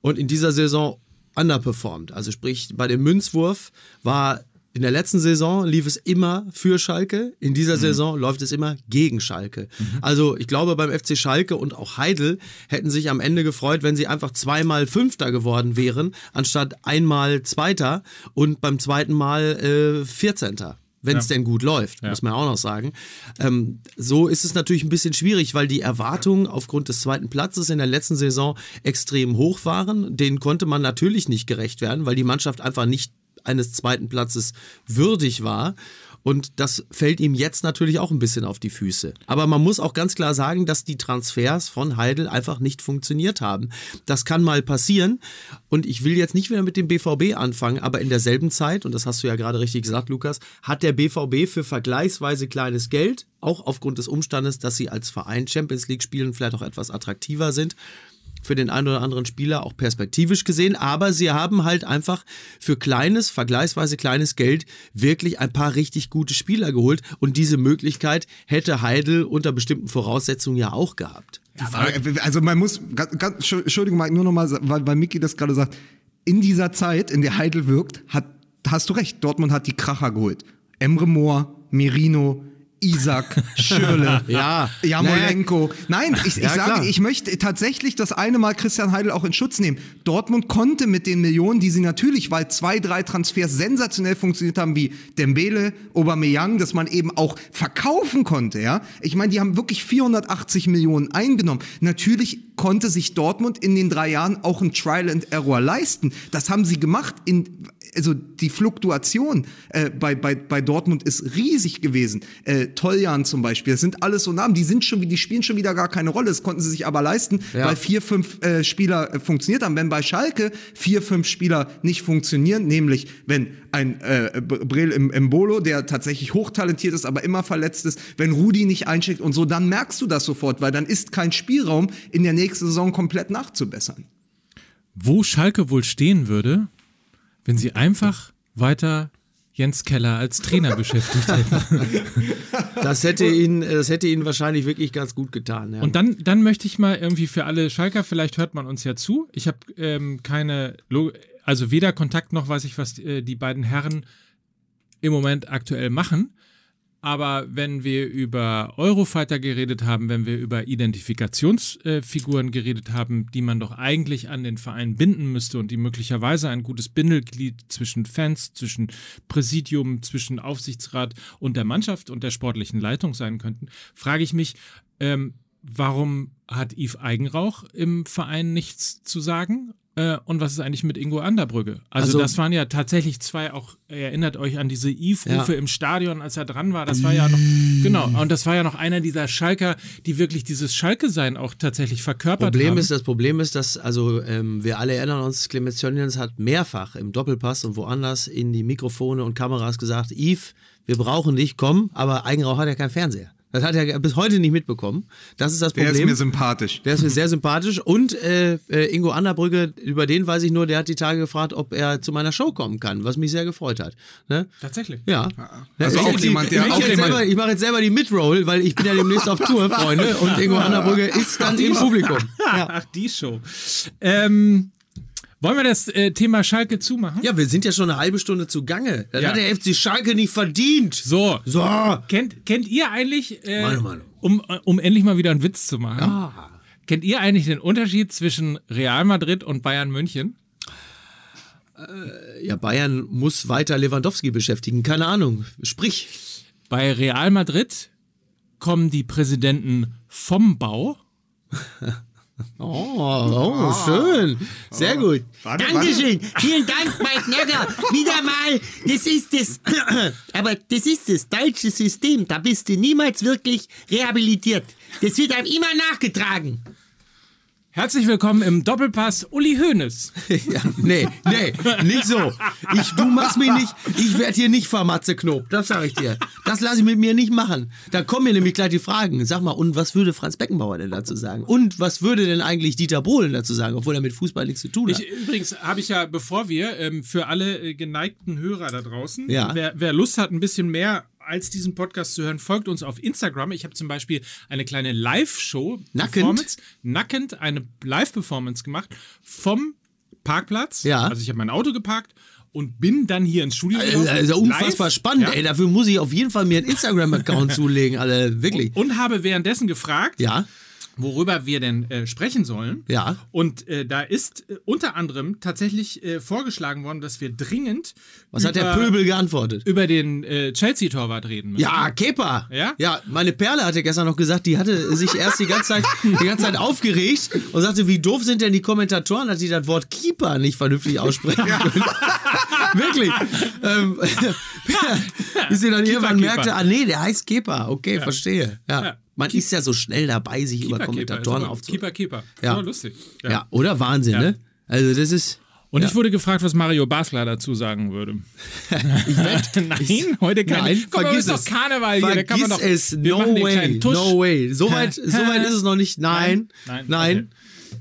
und in dieser Saison underperformed. Also sprich, bei dem Münzwurf war in der letzten Saison lief es immer für Schalke, in dieser Saison läuft es immer gegen Schalke. Also ich glaube beim FC Schalke und auch Heidel hätten sich am Ende gefreut, wenn sie einfach zweimal Fünfter geworden wären, anstatt einmal Zweiter und beim zweiten Mal äh, Vierzehnter. Wenn es denn gut läuft, muss man auch noch sagen. Ähm, so ist es natürlich ein bisschen schwierig, weil die Erwartungen aufgrund des zweiten Platzes in der letzten Saison extrem hoch waren. Denen konnte man natürlich nicht gerecht werden, weil die Mannschaft einfach nicht eines zweiten Platzes würdig war. Und das fällt ihm jetzt natürlich auch ein bisschen auf die Füße. Aber man muss auch ganz klar sagen, dass die Transfers von Heidel einfach nicht funktioniert haben. Das kann mal passieren. Und ich will jetzt nicht wieder mit dem BVB anfangen, aber in derselben Zeit, und das hast du ja gerade richtig gesagt, Lukas, hat der BVB für vergleichsweise kleines Geld, auch aufgrund des Umstandes, dass sie als Verein Champions League spielen, vielleicht auch etwas attraktiver sind, für den einen oder anderen Spieler auch perspektivisch gesehen, aber sie haben halt einfach für kleines, vergleichsweise kleines Geld wirklich ein paar richtig gute Spieler geholt und diese Möglichkeit hätte Heidel unter bestimmten Voraussetzungen ja auch gehabt. Also man muss, ganz, ganz, Entschuldigung, Mike, nur nochmal, weil, weil Miki das gerade sagt, in dieser Zeit, in der Heidel wirkt, hat, hast du recht, Dortmund hat die Kracher geholt. Emre Moore, Merino, Isaac, Schürle, Ja. Jamolenko. Nein, ich, ich Ja, sage, klar. ich möchte tatsächlich das eine Mal Christian Heidel auch in Schutz nehmen. Dortmund konnte mit den Millionen, die sie natürlich, weil zwei, drei Transfers sensationell funktioniert haben, wie Dembele, Aubameyang, dass man eben auch verkaufen konnte, ja. Ich meine, die haben wirklich 480 Millionen eingenommen. Natürlich konnte sich Dortmund in den drei Jahren auch ein Trial and Error leisten. Das haben sie gemacht in also die Fluktuation äh, bei, bei, bei Dortmund ist riesig gewesen. Äh, Toljan zum Beispiel, das sind alles so Namen, die sind schon, wie- die spielen schon wieder gar keine Rolle. Das konnten sie sich aber leisten, Ja. weil vier, fünf äh, Spieler äh, funktioniert haben. Wenn bei Schalke vier, fünf Spieler nicht funktionieren, nämlich wenn ein äh, B- Brill im, im Bolo, der tatsächlich hochtalentiert ist, aber immer verletzt ist, wenn Rudi nicht einschickt und so, dann merkst du das sofort, weil dann ist kein Spielraum, in der nächsten Saison komplett nachzubessern. Wo Schalke wohl stehen würde, wenn sie einfach weiter Jens Keller als Trainer beschäftigt hätten. Das hätte ihn, das hätte ihn wahrscheinlich wirklich ganz gut getan. Ja. Und dann, dann möchte ich mal irgendwie für alle Schalker, vielleicht hört man uns ja zu. Ich habe ähm, keine, Lo also weder Kontakt noch weiß ich, was äh, die beiden Herren im Moment aktuell machen. Aber wenn wir über Eurofighter geredet haben, wenn wir über Identifikationsfiguren geredet haben, die man doch eigentlich an den Verein binden müsste und die möglicherweise ein gutes Bindeglied zwischen Fans, zwischen Präsidium, zwischen Aufsichtsrat und der Mannschaft und der sportlichen Leitung sein könnten, frage ich mich, ähm, warum hat Yves Eigenrauch im Verein nichts zu sagen? Äh, und was ist eigentlich mit Ingo Anderbrügge? Also, Also- das waren ja tatsächlich zwei auch, erinnert euch an diese Yves-Rufe Ja. im Stadion, als er dran war. Das war ja noch, genau, und das war ja noch einer dieser Schalker, die wirklich dieses Schalke-Sein auch tatsächlich verkörpert Problem haben. ist, das Problem ist, dass, also ähm, wir alle erinnern uns, Clemens Tönnies hat mehrfach im Doppelpass und woanders in die Mikrofone und Kameras gesagt, Yves, wir brauchen dich, komm, aber Eigenrauch hat ja keinen Fernseher. Das hat er bis heute nicht mitbekommen. Das ist das Der Problem. ist mir sympathisch. Der ist mir sehr sympathisch. Und äh, äh, Ingo Anderbrügge, über den weiß ich nur, der hat die Tage gefragt, ob er zu meiner Show kommen kann, was mich sehr gefreut hat. Ne? Tatsächlich. Ja. Also Ich- auch jemand, der ich, auch mache jetzt jemand- selber, ich mache jetzt selber die Midroll, weil ich bin ja demnächst auf Tour, Freunde. Und Ingo Anderbrügge ist dann im Publikum. Ach, die Show. Ähm, wollen wir das äh, Thema Schalke zumachen? Ja, wir sind ja schon eine halbe Stunde zugange. Das Ja. hat der FC Schalke nicht verdient. So. So. Kennt, kennt ihr eigentlich, äh, Meine Meinung. um, um endlich mal wieder einen Witz zu machen, Ah. kennt ihr eigentlich den Unterschied zwischen Real Madrid und Bayern München? Ja, Bayern muss weiter Lewandowski beschäftigen. Keine Ahnung. Sprich. Bei Real Madrid kommen die Präsidenten vom Bau Oh, oh schön. Sehr gut. Warte, Dankeschön. Vielen Dank, Mike Nagger. Wieder mal. Das ist das. Aber das ist das deutsche System. Da bist du niemals wirklich rehabilitiert. Das wird einem immer nachgetragen. Herzlich willkommen im Doppelpass Uli Hoeneß. Ja, nee, nee, nicht so. Ich, du machst mich nicht, ich werde hier nicht vermatze Knob, das sage ich dir. Das lasse ich mit mir nicht machen. Da kommen mir nämlich gleich die Fragen. Sag mal, und was würde Franz Beckenbauer denn dazu sagen? Und was würde denn eigentlich Dieter Bohlen dazu sagen, obwohl er mit Fußball nichts zu tun hat? Ich, übrigens habe ich ja, bevor wir ähm, für alle äh, geneigten Hörer da draußen, Ja. wer, wer Lust hat, ein bisschen mehr als diesen Podcast zu hören, folgt uns auf Instagram. Ich habe zum Beispiel eine kleine Live-Show, Nackend? Performance, nackend, eine Live-Performance gemacht vom Parkplatz. Ja. Also ich habe mein Auto geparkt und bin dann hier ins Studio Also, also unfassbar live, spannend, ja, ey. Dafür muss ich auf jeden Fall mir einen Instagram-Account zulegen, alle. Wirklich. Und habe währenddessen gefragt, Ja, worüber wir denn äh, sprechen sollen. Ja. Und äh, da ist äh, unter anderem tatsächlich äh, vorgeschlagen worden, dass wir dringend was hat der über- Pöbel geantwortet? über den äh, Chelsea-Torwart reden müssen. Ja, Kepa. Ja? Ja, meine Perle hatte gestern noch gesagt, die hatte sich erst die ganze Zeit, die ganze Zeit aufgeregt und sagte, wie doof sind denn die Kommentatoren, dass sie das Wort Keeper nicht vernünftig aussprechen können. Wirklich. Ähm, bis sie dann irgendwann Keeper. merkte, ah nee, der heißt Kepa. Okay, verstehe. Ja. Ja. Man ist ja so schnell dabei, sich über Keeper, Kommentatoren Keeper, aufzuregen. Keeper, Keeper. Ja. So lustig. Ja. oder Wahnsinn, Ja. ne? Also das ist. Und Ja. ich wurde gefragt, was Mario Basler dazu sagen würde. Ich Nein, heute keine. Nein, Guck mal, vergiss ist doch. Karneval hier. Da kann man doch, es. No way. No way. So weit, so weit ist es noch nicht. Nein. Nein? Nein. Nein,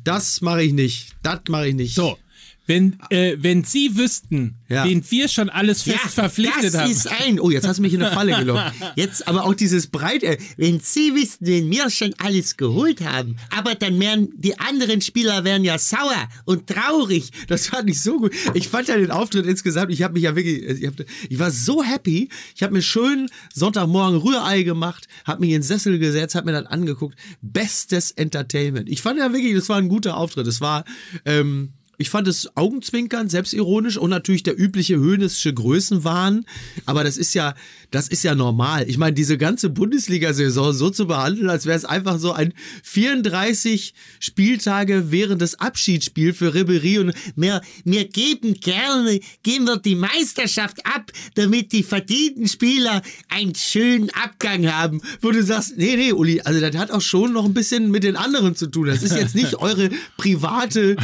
Das mache ich nicht. Das mache ich nicht. So. Wenn, äh, wenn Sie wüssten, Ja. wen wir schon alles fest verpflichtet das haben. ist Ein. Oh, jetzt hast du mich in eine Falle gelockt. Jetzt aber auch dieses Breite. Wenn Sie wissen, wen wir schon alles geholt haben, aber dann wären die anderen Spieler wären ja sauer und traurig. Das fand ich so gut. Ich fand ja den Auftritt insgesamt, ich habe mich ja wirklich, ich, hab, ich war so happy. Ich habe mir schön Sonntagmorgen Rührei gemacht, habe mich in den Sessel gesetzt, habe mir das angeguckt. Bestes Entertainment. Ich fand ja wirklich, das war ein guter Auftritt. Es war, ähm, ich fand es augenzwinkernd, selbstironisch und natürlich der übliche höhnische Größenwahn. Aber das ist ja, das ist ja normal. Ich meine, diese ganze Bundesliga-Saison so zu behandeln, als wäre es einfach so ein 34 Spieltage während des Abschiedsspiel für Ribery und Wir, wir geben gerne, geben wir die Meisterschaft ab, damit die verdienten Spieler einen schönen Abgang haben. wo du sagst, nee, nee, Uli, also das hat auch schon noch ein bisschen mit den anderen zu tun. Das ist jetzt nicht eure private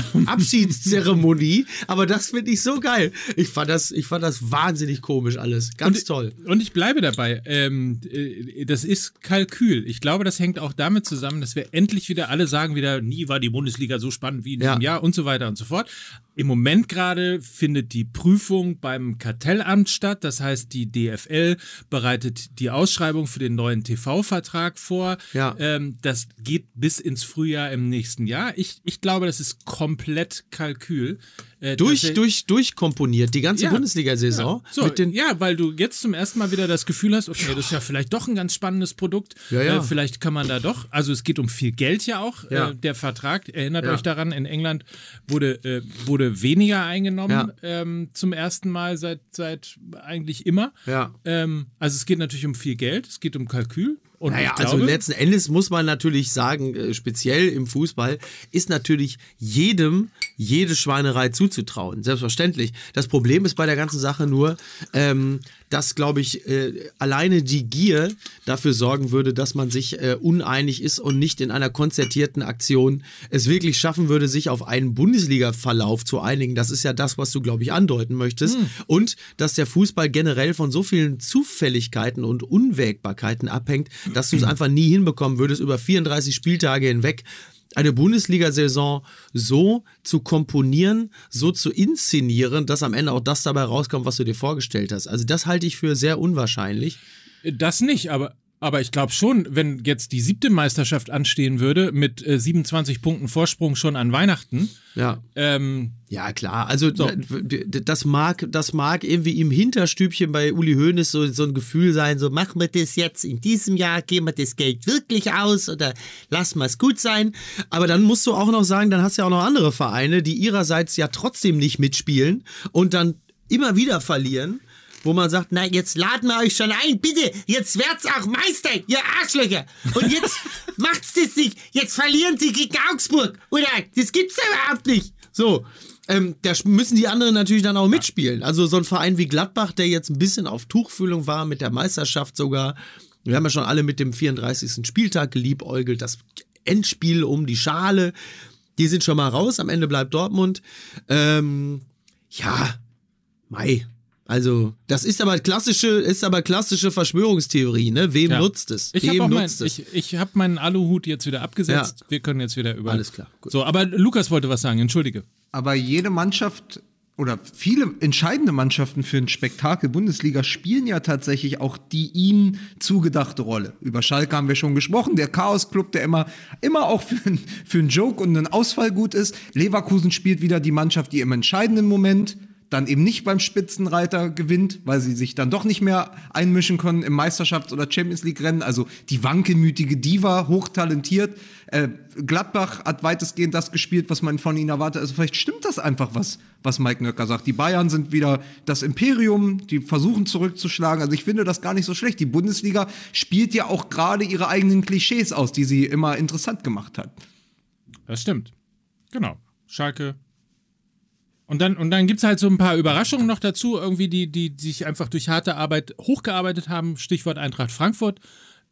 Abschiedszeremonie, aber das finde ich so geil. Ich fand das, ich fand das wahnsinnig komisch alles. Ganz und, toll. Und ich bleibe dabei. Ähm, äh, das ist Kalkül. Ich glaube, das hängt auch damit zusammen, dass wir endlich wieder alle sagen wieder, nie war die Bundesliga so spannend wie in Ja. diesem Jahr und so weiter und so fort. Im Moment gerade findet die Prüfung beim Kartellamt statt. Das heißt, die DFL bereitet die Ausschreibung für den neuen TV-Vertrag vor. Ja. Ähm, das geht bis ins Frühjahr im nächsten Jahr. Ich, ich glaube, das ist komplett Kalkül total kühl. Äh, Durch, durch, durchkomponiert, die ganze Ja. Bundesliga-Saison. so, mit den ja, weil du jetzt zum ersten Mal wieder das Gefühl hast, okay, das ist ja vielleicht doch ein ganz spannendes Produkt. Ja, ja. Äh, vielleicht kann man da doch, also es geht um viel Geld ja auch. Ja. Äh, der Vertrag, erinnert Ja. euch daran, in England wurde, äh, wurde weniger eingenommen Ja. ähm, zum ersten Mal seit, seit eigentlich immer. Ja. Ähm, also es geht natürlich um viel Geld, es geht um Kalkül. Und Naja, also glaube, letzten Endes muss man natürlich sagen, äh, speziell im Fußball ist natürlich jedem jede Schweinerei zuzutrauen. Selbstverständlich. Das Problem ist bei der ganzen Sache nur, ähm, dass, glaube ich, äh, alleine die Gier dafür sorgen würde, dass man sich äh, uneinig ist und nicht in einer konzertierten Aktion es wirklich schaffen würde, sich auf einen Bundesliga-Verlauf zu einigen. Das ist ja das, was du, glaube ich, andeuten möchtest. Und dass der Fußball generell von so vielen Zufälligkeiten und Unwägbarkeiten abhängt, dass du es einfach nie hinbekommen würdest, über 34 Spieltage hinweg eine Bundesliga-Saison so zu komponieren, so zu inszenieren, dass am Ende auch das dabei rauskommt, was du dir vorgestellt hast. Also das halte ich für sehr unwahrscheinlich. das nicht, aber. Aber ich glaube schon, wenn jetzt die siebte Meisterschaft anstehen würde, mit äh, 27 Punkten Vorsprung schon an Weihnachten, Ja. ähm, Ja, klar. Also d- das mag, das mag irgendwie im Hinterstübchen bei Uli Hoeneß so, so ein Gefühl sein, so Machen wir das jetzt in diesem Jahr, geben wir das Geld wirklich aus oder lassen wir es gut sein? Aber dann musst du auch noch sagen, dann hast du ja auch noch andere Vereine, die ihrerseits ja trotzdem nicht mitspielen und dann immer wieder verlieren. Wo man sagt, na, jetzt laden wir euch schon ein, bitte, jetzt werd's auch Meister, ihr Arschlöcher. Und jetzt macht's das nicht, jetzt verlieren sie gegen Augsburg. Oder, das gibt's ja überhaupt nicht. So. Ähm, da müssen die anderen natürlich dann auch mitspielen. Also so ein Verein wie Gladbach, der jetzt ein bisschen auf Tuchfühlung war, mit der Meisterschaft sogar. Wir haben ja schon alle mit dem 34. Spieltag geliebäugelt, das Endspiel um die Schale. Die sind schon mal raus, am Ende bleibt Dortmund. Ähm, ja, Mai. Also, das ist aber klassische, ist aber klassische Verschwörungstheorie, ne? Wem Ja. nutzt es? Ich Wem habe mein, nutzt es? ich, ich hab meinen Aluhut jetzt wieder abgesetzt. Wir können jetzt wieder über. Alles klar, gut. So, aber Lukas wollte was sagen, entschuldige. Aber jede Mannschaft oder viele entscheidende Mannschaften für ein Spektakel Bundesliga spielen ja tatsächlich auch die ihnen zugedachte Rolle. Über Schalke haben wir schon gesprochen, der Chaos-Club, der immer, immer auch für, ein- für einen Joke und einen Ausfall gut ist. Leverkusen spielt wieder die Mannschaft, die im entscheidenden Moment dann eben nicht beim Spitzenreiter gewinnt, weil sie sich dann doch nicht mehr einmischen können im Meisterschafts- oder Champions League-Rennen. Also die wankelmütige Diva, hochtalentiert. Äh, Gladbach hat weitestgehend das gespielt, was man von ihnen erwartet. Also vielleicht stimmt das einfach, was, was Mike Nöcker sagt. Die Bayern sind wieder das Imperium, die versuchen zurückzuschlagen. Also ich finde das gar nicht so schlecht. Die Bundesliga spielt ja auch gerade ihre eigenen Klischees aus, die sie immer interessant gemacht hat. Das stimmt. Genau. Schalke. Und dann, und dann gibt es halt so ein paar Überraschungen noch dazu, irgendwie, die, die, die sich einfach durch harte Arbeit hochgearbeitet haben. Stichwort Eintracht Frankfurt.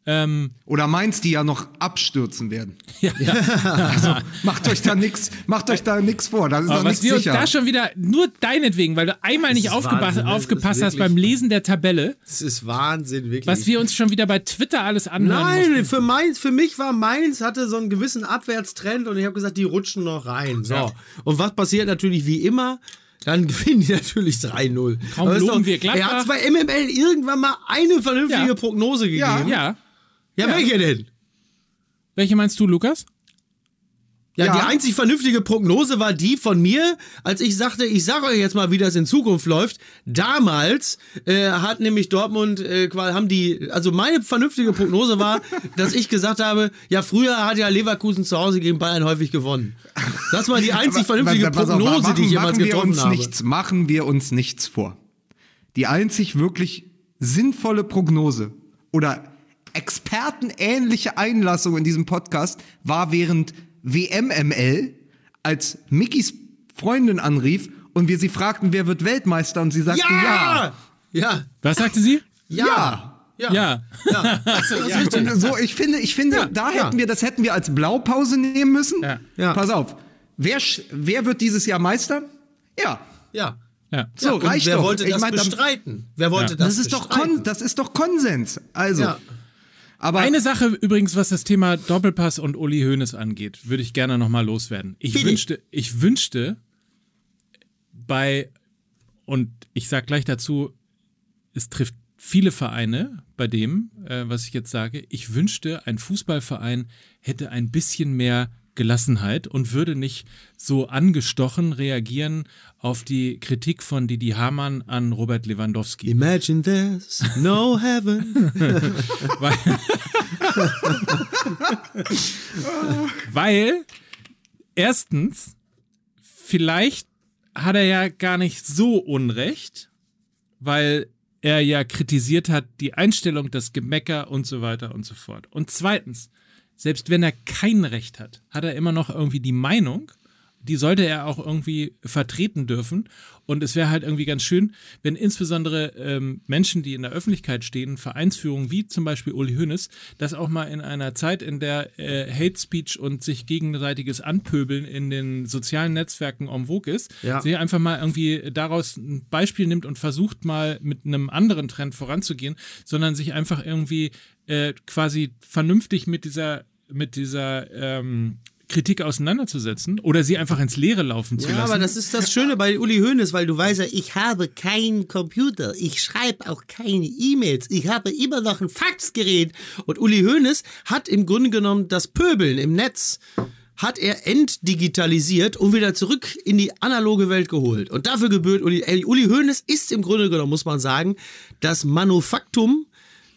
Ähm, Oder Mainz, die ja noch abstürzen werden. also macht euch da nix, macht euch da nix vor. Da ist aber was nichts wir uns sicher. da schon wieder, nur deinetwegen, weil du einmal nicht ist aufgepa Wahnsinn, aufgepasst Das hast beim Lesen der Tabelle, Das ist Wahnsinn, wirklich. was wir uns schon wieder bei Twitter alles anhören Nein, mussten. für Mainz, für mich war Mainz, hatte so einen gewissen Abwärtstrend und ich habe gesagt, die rutschen noch rein. So. Ja. Und was passiert natürlich wie immer? Dann gewinnen die natürlich 3-0. Kaum loben doch- wir Gladbach. Er hat bei MML irgendwann mal eine vernünftige Ja. Prognose Ja. gegeben. Ja. Ja, welche denn? Welche meinst du, Lukas? Ja, Ja. die einzig vernünftige Prognose war die von mir, als ich sagte, ich sage euch jetzt mal, wie das in Zukunft läuft. Damals äh, hat nämlich Dortmund, äh, haben die, also meine vernünftige Prognose war, dass ich gesagt habe, ja, früher hat ja Leverkusen zu Hause gegen Bayern häufig gewonnen. Das war die einzig vernünftige Aber- auf, Prognose, machen, die ich jemals getroffen uns habe. Nichts, machen wir uns nichts vor. Die einzig wirklich sinnvolle Prognose oder expertenähnliche Einlassung in diesem Podcast war während WMML, als Mickys Freundin anrief und wir sie fragten, wer wird Weltmeister und sie sagte ja. Ja! Ja! Was sagte sie? Ja! Ja! Ja. ja. Und so, ich finde, ich finde, Ja, da ja. hätten wir, das hätten wir als Blaupause nehmen müssen. Ja. Ja. Pass auf. Wer, wer wird dieses Jahr Meister? Ja. Ja. Ja. So, ja, und reicht wer doch. wollte Ich das mein, dann- bestreiten? Wer wollte Ja. das Das ist, doch bestreiten? Kon das ist doch Konsens. Also, Ja. Aber Eine Sache übrigens, was das Thema Doppelpass und Uli Hoeneß angeht, würde ich gerne nochmal loswerden. Ich Bitte. wünschte, ich wünschte bei, und ich sage gleich dazu, es trifft viele Vereine bei dem, äh, was ich jetzt sage. Ich wünschte, ein Fußballverein hätte ein bisschen mehr Gelassenheit und würde nicht so angestochen reagieren auf die Kritik von Didi Hamann an Robert Lewandowski. Imagine there's no heaven. Weil, weil erstens, vielleicht hat er ja gar nicht so Unrecht, weil er ja kritisiert hat die Einstellung, das Gemecker und so weiter und so fort. Und zweitens, selbst wenn er kein Recht hat, hat er immer noch irgendwie die Meinung, die sollte er auch irgendwie vertreten dürfen. Und es wäre halt irgendwie ganz schön, wenn insbesondere ähm, Menschen, die in der Öffentlichkeit stehen, Vereinsführungen wie zum Beispiel Uli Hoeneß, das auch mal in einer Zeit, in der äh, Hate Speech und sich gegenseitiges Anpöbeln in den sozialen Netzwerken en vogue ist, Ja. sich einfach mal irgendwie daraus ein Beispiel nimmt und versucht mal mit einem anderen Trend voranzugehen, sondern sich einfach irgendwie äh, quasi vernünftig mit dieser mit dieser ähm, Kritik auseinanderzusetzen oder sie einfach ins Leere laufen zu Ja, lassen. aber das ist das Schöne bei Uli Hoeneß, weil du weißt ja, Ich habe keinen Computer. Ich schreibe auch keine E-Mails. Ich habe immer noch ein Faxgerät. und Uli Hoeneß hat im Grunde genommen das Pöbeln im Netz hat er entdigitalisiert und wieder zurück in die analoge Welt geholt. Und dafür gebührt Uli, ey, Uli Hoeneß ist im Grunde genommen, muss man sagen, das Manufaktum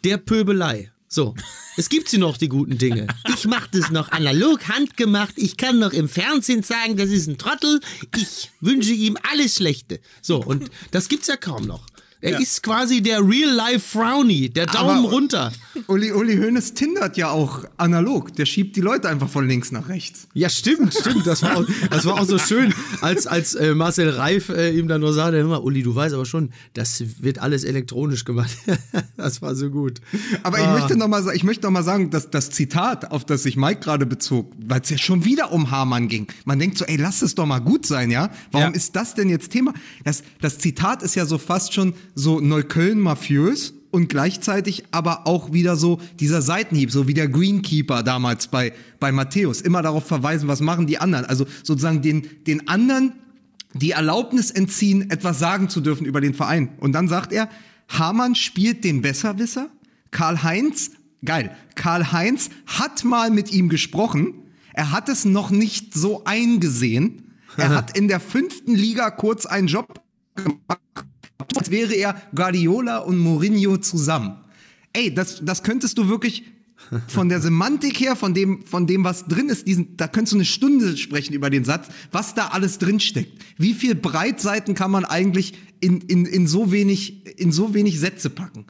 der Pöbelei. So, es gibt sie noch, die guten Dinge. Ich mache das noch analog, handgemacht. Ich kann noch im Fernsehen sagen, das ist ein Trottel. Ich wünsche ihm alles Schlechte. So, und das gibt's ja kaum noch. Er ist quasi der Real-Life Frowny, der Daumen Aber- runter. Uli, Uli Hoeneß tindert ja auch analog. Der schiebt die Leute einfach von links nach rechts. Ja, stimmt, stimmt. Das war auch, das war auch so schön, als, als äh, Marcel Reif äh, ihm dann nur sagte, hör mal, Uli, du weißt aber schon, das wird alles elektronisch gemacht. das war so gut. Aber ich möchte noch mal, sa- ich möchte noch mal sagen, dass das Zitat, auf das sich Mike gerade bezog, weil es ja schon wieder um Hamann ging. Man denkt so, ey, lass es doch mal gut sein, ja? Warum Ja. ist das denn jetzt Thema? Das, das Zitat ist ja so fast schon so Neukölln mafiös und gleichzeitig aber auch wieder so dieser Seitenhieb, so wie der Greenkeeper damals bei, bei Matthäus. Immer darauf verweisen, was machen die anderen. Also sozusagen den, den anderen die Erlaubnis entziehen, etwas sagen zu dürfen über den Verein. Und dann sagt er, Hamann spielt den Besserwisser. Karl-Heinz, geil, Karl-Heinz hat mal mit ihm gesprochen. Er hat es noch nicht so eingesehen. Er hat in der fünften Liga kurz einen Job gemacht, als wäre er Guardiola und Mourinho zusammen. Ey, das, das könntest du wirklich von der Semantik her, von dem, von dem, was drin ist, diesen, da könntest du eine Stunde sprechen über den Satz, was da alles drin steckt. Wie viel Breitseiten kann man eigentlich in, in, in so wenig, in so wenig Sätze packen?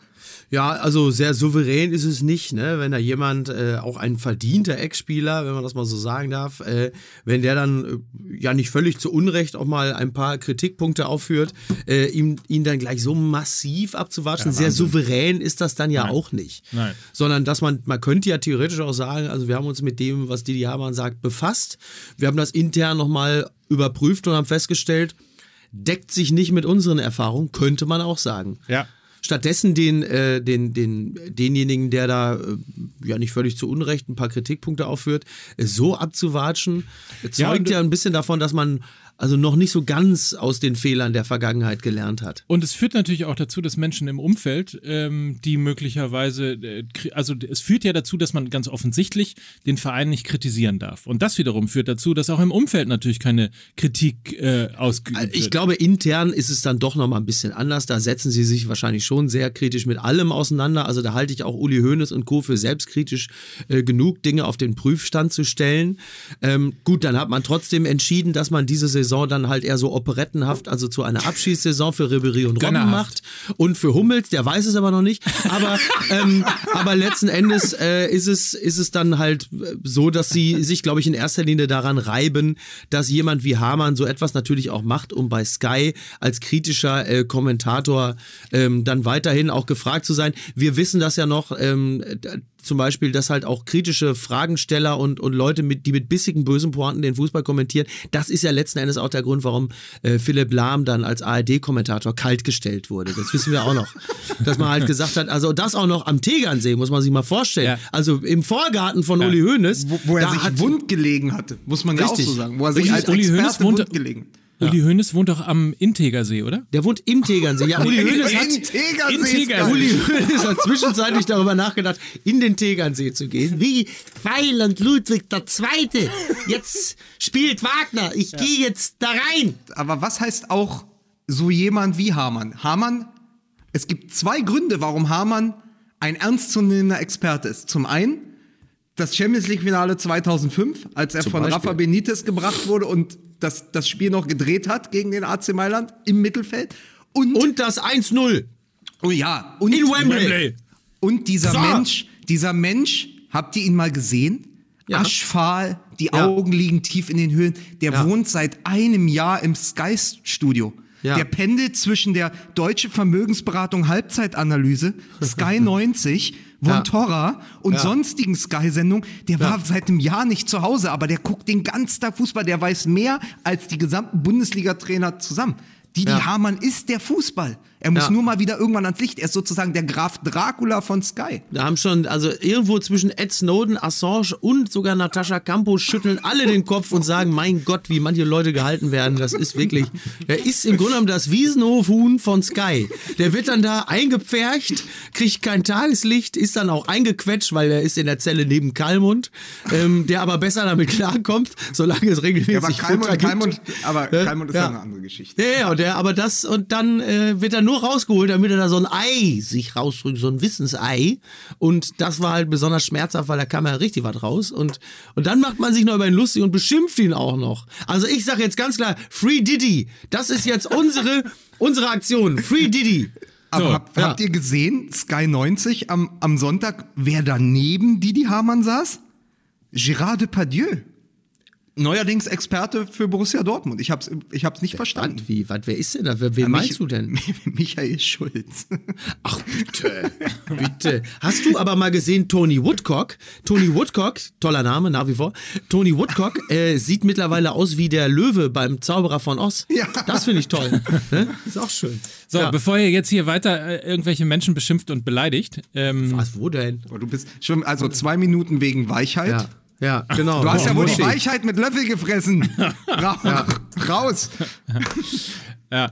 Ja, also sehr souverän ist es nicht, ne? wenn da jemand, äh, auch ein verdienter Ex-Spieler, wenn man das mal so sagen darf, äh, wenn der dann äh, ja nicht völlig zu Unrecht auch mal ein paar Kritikpunkte aufführt, äh, ihm, ihn dann gleich so massiv abzuwatschen, sehr souverän ist das dann ja auch nicht. Nein. Sondern dass man, man könnte ja theoretisch auch sagen, also wir haben uns mit dem, was Didi Hamann sagt, befasst. Wir haben das intern nochmal überprüft und haben festgestellt, deckt sich nicht mit unseren Erfahrungen, könnte man auch sagen. Ja. Stattdessen den, äh, den, den, denjenigen, der da äh, ja nicht völlig zu Unrecht ein paar Kritikpunkte aufführt, äh, so abzuwatschen, äh, Ja, zeugt und- ja ein bisschen davon, dass man also noch nicht so ganz aus den Fehlern der Vergangenheit gelernt hat. Und es führt natürlich auch dazu, dass Menschen im Umfeld, ähm, die möglicherweise, äh, also es führt ja dazu, dass man ganz offensichtlich den Verein nicht kritisieren darf. Und das wiederum führt dazu, dass auch im Umfeld natürlich keine Kritik äh, ausgeübt wird. Ich glaube, intern ist es dann doch noch mal ein bisschen anders. Da setzen sie sich wahrscheinlich schon sehr kritisch mit allem auseinander. Also da halte ich auch Uli Hoeneß und Co. für selbstkritisch äh, genug, Dinge auf den Prüfstand zu stellen. Ähm, gut, dann hat man trotzdem entschieden, dass man diese Saison dann halt eher so operettenhaft, also zu einer Abschießsaison für Ribery und Robben macht. Und für Hummels, der weiß es aber noch nicht. Aber, ähm, aber letzten Endes äh, ist, es, ist es dann halt äh, so, dass sie sich, glaube ich, in erster Linie daran reiben, dass jemand wie Hamann so etwas natürlich auch macht, um bei Sky als kritischer äh, Kommentator ähm, dann weiterhin auch gefragt zu sein. Wir wissen das ja noch. Ähm, zum Beispiel, dass halt auch kritische Fragensteller und, und Leute, mit, die mit bissigen, bösen Pointen den Fußball kommentieren, das ist ja letzten Endes auch der Grund, warum äh, Philipp Lahm dann als ARD-Kommentator kaltgestellt wurde. Das wissen wir auch noch. Dass man halt gesagt hat, also das auch noch am Tegernsee, muss man sich mal vorstellen. Ja. Also im Vorgarten von Uli Hoeneß. Wo, wo er da sich hat- wund gelegen hatte, muss man ja auch Richtig. so sagen. Wo er sich Richtig. als Uli Hoeneß Experte wohnte- wund gelegen Uli Hoeneß wohnt doch am Integersee, oder? Der wohnt im Tegernsee. Ja, Uli Hoeneß hat. Uli Hoeneß hat zwischenzeitlich darüber nachgedacht, in den Tegernsee zu gehen. Wie Weil und Ludwig der Zweite. Jetzt spielt Wagner. Ich gehe jetzt da rein. Aber was heißt auch so jemand wie Hamann? Hamann, es gibt zwei Gründe, warum Hamann ein ernstzunehmender Experte ist. Zum einen das Champions League Finale 2005, als er Zum von Beispiel. Rafa Benitez gebracht wurde und das, das Spiel noch gedreht hat gegen den AC Mailand im Mittelfeld. Und, Und das 1-0 oh ja, und, in Wembley. und dieser So. Mensch, dieser Mensch, habt ihr ihn mal gesehen? Ja. Aschfahl, die Ja. Augen liegen tief in den Höhlen. Der Ja. wohnt seit einem Jahr im Sky-Studio. Ja. Der pendelt zwischen der Deutsche Vermögensberatung Halbzeitanalyse, Sky 90, Vontora und Ja. sonstigen Sky-Sendungen. Der war seit einem Jahr nicht zu Hause, aber der guckt den ganzen Tag Fußball. Der weiß mehr als die gesamten Bundesliga-Trainer zusammen. Didi Ja. Hamann ist der Fußball. Er muss Ja. nur mal wieder irgendwann ans Licht. Er ist sozusagen der Graf Dracula von Sky. Da haben schon, also irgendwo zwischen Ed Snowden, Assange und sogar Natascha Campos schütteln alle den Kopf und sagen, mein Gott, wie manche Leute gehalten werden. Das ist wirklich, er ist im Grunde genommen das Wiesenhof-Huhn von Sky. Der wird dann da eingepfercht, kriegt kein Tageslicht, ist dann auch eingequetscht, weil er ist in der Zelle neben Kalmund, ähm, der aber besser damit klarkommt, solange es regelmäßig Ja, aber Kalmund, Futter gibt. Kalmund, aber Ja, Kalmund ist ja. ja. eine andere Geschichte. Ja, ja, und der, aber das, und dann äh, wird er nur rausgeholt, damit er da so ein Ei sich rausdrückt, so ein Wissensei. Und das war halt besonders schmerzhaft, weil da kam ja richtig was raus. Und, und dann macht man sich noch über ihn lustig und beschimpft ihn auch noch. Also ich sage jetzt ganz klar, Free Diddy, das ist jetzt unsere, unsere Aktion. Free Diddy. Aber So, hab, ja. habt ihr gesehen, Sky 90 am, am Sonntag, wer daneben Didi Hamann saß? Gérard Depardieu. Neuerdings Experte für Borussia Dortmund. Ich hab's, ich hab's nicht verstanden. Was, wie, was, wer ist denn da? Wer, wen meinst Mich- du denn? Michael Schulz. Ach, bitte, bitte. Hast du aber mal gesehen, Tony Woodcock? Tony Woodcock, toller Name nach wie vor. Tony Woodcock äh, sieht mittlerweile aus wie der Löwe beim Zauberer von Oz. Ja. Das finde ich toll. Ne? Ist auch schön. So, ja. bevor ihr jetzt hier weiter äh, irgendwelche Menschen beschimpft und beleidigt, ähm, Was, wo denn? Aber du bist schon, also zwei Minuten wegen Weichheit. Ja, ja genau. Du hast ja Oh, wohl die. Weichheit mit Löffel gefressen. Ra Raus. ja.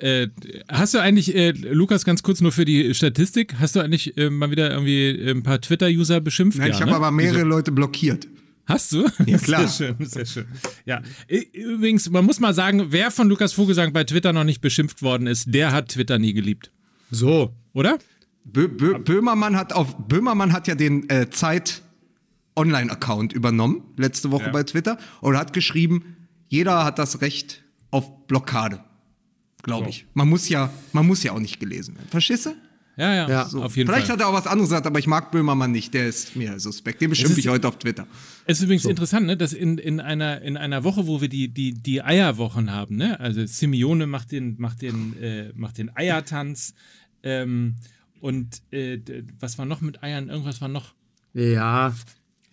Äh, hast du eigentlich, äh, Lukas, ganz kurz nur für die Statistik, hast du eigentlich äh, mal wieder irgendwie äh, ein paar Twitter-User beschimpft? Nein, ja, ich habe ne? aber mehrere Leute blockiert. Hast du? Ja, klar. Sehr schön, sehr schön. Ja, übrigens, man muss mal sagen, wer von Lukas Vogelsang bei Twitter noch nicht beschimpft worden ist, der hat Twitter nie geliebt. So. Oder? Bö Bö Böhmermann hat auf Böhmermann hat ja den äh, Zeit Online-Account übernommen letzte Woche Ja. bei Twitter und hat geschrieben, jeder hat das Recht auf Blockade, glaube So. ich. Man muss ja, man muss ja auch nicht gelesen werden. Verstehst du? Ja, ja, Ja, auf jeden Vielleicht Fall. hat er auch was anderes gesagt, aber ich mag Böhmermann nicht. Der ist mir suspekt. Den beschimpfe ich heute auf Twitter. Es ist übrigens interessant, ne, dass in, in, einer, in einer Woche, wo wir die, die, die Eierwochen haben, ne? also Simeone macht den, macht den, äh, macht den Eiertanz ähm, und äh, was war noch mit Eiern? Irgendwas war noch. Ja.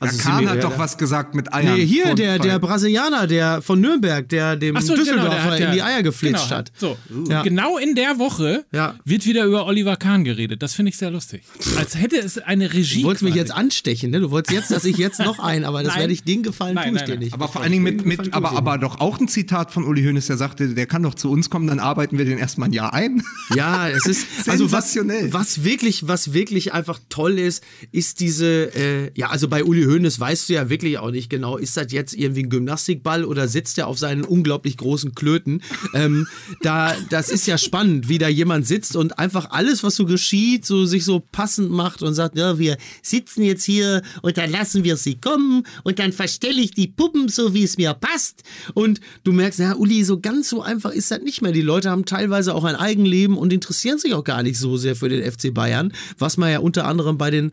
Also Kahn hat ja, doch was gesagt mit Eiern. Nee, hier, Von- der, der Brasilianer, der von Nürnberg, der dem so, Düsseldorfer genau, der hat ja- in die Eier geflitscht genau, hat. So, genau in der Woche Ja. wird wieder über Oliver Kahn geredet. Das finde ich sehr lustig. Als hätte es eine Regie. Du wolltest mich jetzt anstechen, ne? Du wolltest jetzt, dass ich jetzt noch ein, aber das werde ich, den Gefallen Nein, tue ich nein, dir nein. nicht. Aber vor allen Dingen mit, mit aber, aber doch auch ein Zitat von Uli Hoeneß, der sagte, der kann doch zu uns kommen, dann arbeiten wir den erstmal ein Jahr ein. Ja, es ist also was, was wirklich, was wirklich einfach toll ist, ist diese, äh, ja, also bei Uli Hoeneß weißt du ja wirklich auch nicht genau, ist das jetzt irgendwie ein Gymnastikball oder sitzt er auf seinen unglaublich großen Klöten? Ähm, da, das ist ja spannend, wie da jemand sitzt und einfach alles, was so geschieht, so sich so passend macht und sagt, ja, wir sitzen jetzt hier und dann lassen wir sie kommen und dann verstelle ich die Puppen so, wie es mir passt. Und du merkst, ja, Uli, so ganz so einfach ist das nicht mehr. Die Leute haben teilweise auch ein Eigenleben und interessieren sich auch gar nicht so sehr für den FC Bayern, was man ja unter anderem bei den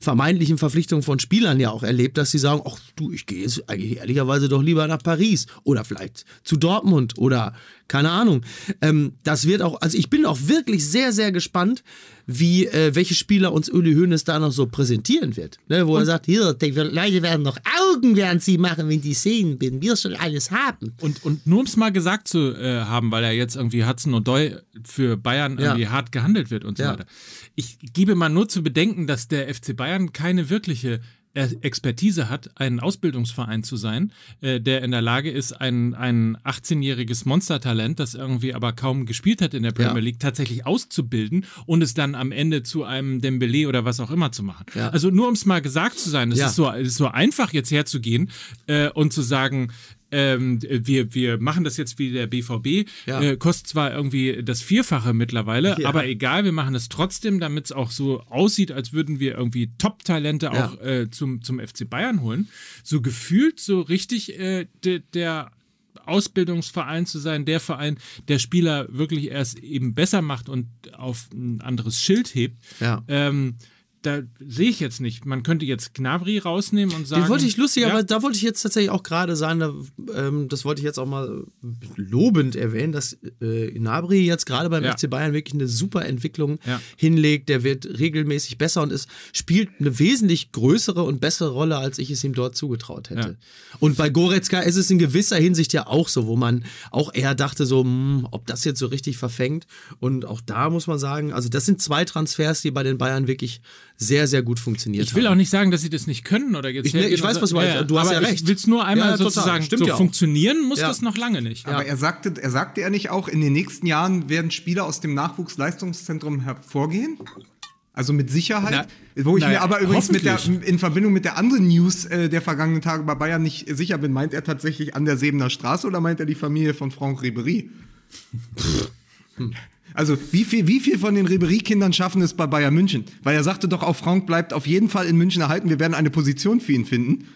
vermeintlichen Verpflichtungen von Spielern ja auch erlebt, dass sie sagen, ach du, ich gehe jetzt eigentlich ehrlicherweise doch lieber nach Paris oder vielleicht zu Dortmund oder keine Ahnung. Ähm, das wird auch, also ich bin auch wirklich sehr, sehr gespannt, wie, äh, welche Spieler uns Uli Hoeneß da noch so präsentieren wird. Ne, wo er sagt, hier, die Leute werden noch Augen werden sie machen, wenn die sehen, wenn wir schon alles haben. Und, und nur um es mal gesagt zu äh, haben, weil ja jetzt irgendwie Hudson und Doy für Bayern Ja. irgendwie hart gehandelt wird und so Ja. weiter. Ich gebe mal nur zu bedenken, dass der FC Bayern keine wirkliche äh, Expertise hat, ein Ausbildungsverein zu sein, äh, der in der Lage ist, ein, ein 18-jähriges Monstertalent, das irgendwie aber kaum gespielt hat in der Premier Ja. League, tatsächlich auszubilden und es dann am Ende zu einem Dembele oder was auch immer zu machen. Ja. Also nur um es mal gesagt zu sein, es Ja. ist, so, ist so einfach jetzt herzugehen äh, und zu sagen, ähm, wir, wir machen das jetzt wie der BVB, Ja. äh, kostet zwar irgendwie das Vierfache mittlerweile, Ja. aber egal, wir machen es trotzdem, damit es auch so aussieht, als würden wir irgendwie Top-Talente Ja. auch äh, zum, zum FC Bayern holen. So gefühlt, so richtig äh, de, der Ausbildungsverein zu sein, der Verein, der Spieler wirklich erst eben besser macht und auf ein anderes Schild hebt. Ja. Ähm, da sehe ich jetzt nicht. Man könnte jetzt Gnabry rausnehmen und sagen. Den wollte ich lustig, ja, aber da wollte ich jetzt tatsächlich auch gerade sagen, da, ähm, das wollte ich jetzt auch mal lobend erwähnen, dass äh, Nabri jetzt gerade beim Ja. FC Bayern wirklich eine super Entwicklung Ja. hinlegt. Der wird regelmäßig besser und es spielt eine wesentlich größere und bessere Rolle, als ich es ihm dort zugetraut hätte. Und bei Goretzka ist es in gewisser Hinsicht ja auch so, wo man auch eher dachte, so, hm, ob das jetzt so richtig verfängt. Und auch da muss man sagen, also das sind zwei Transfers, die bei den Bayern wirklich sehr, sehr gut funktioniert Ich will haben. auch nicht sagen, dass sie das nicht können oder jetzt. Ich- ne, ich weiß, was du meinst. Du hast ja recht. Ich will es nur einmal Ja, sozusagen Stimmt so ja funktionieren, muss Ja. das noch lange nicht. Aber er sagte, er sagte er nicht auch, in den nächsten Jahren werden Spieler aus dem Nachwuchsleistungszentrum hervorgehen? Also mit Sicherheit. wo ich na, mir aber übrigens mit der, in Verbindung mit der anderen News äh, der vergangenen Tage bei Bayern nicht sicher bin, meint er tatsächlich an der Sebener Straße oder meint er die Familie von Franck Ribery? Also wie viel, wie viel von den Ribery-Kindern schaffen es bei Bayern München? Weil er sagte doch auch, Franck bleibt auf jeden Fall in München erhalten, wir werden eine Position für ihn finden.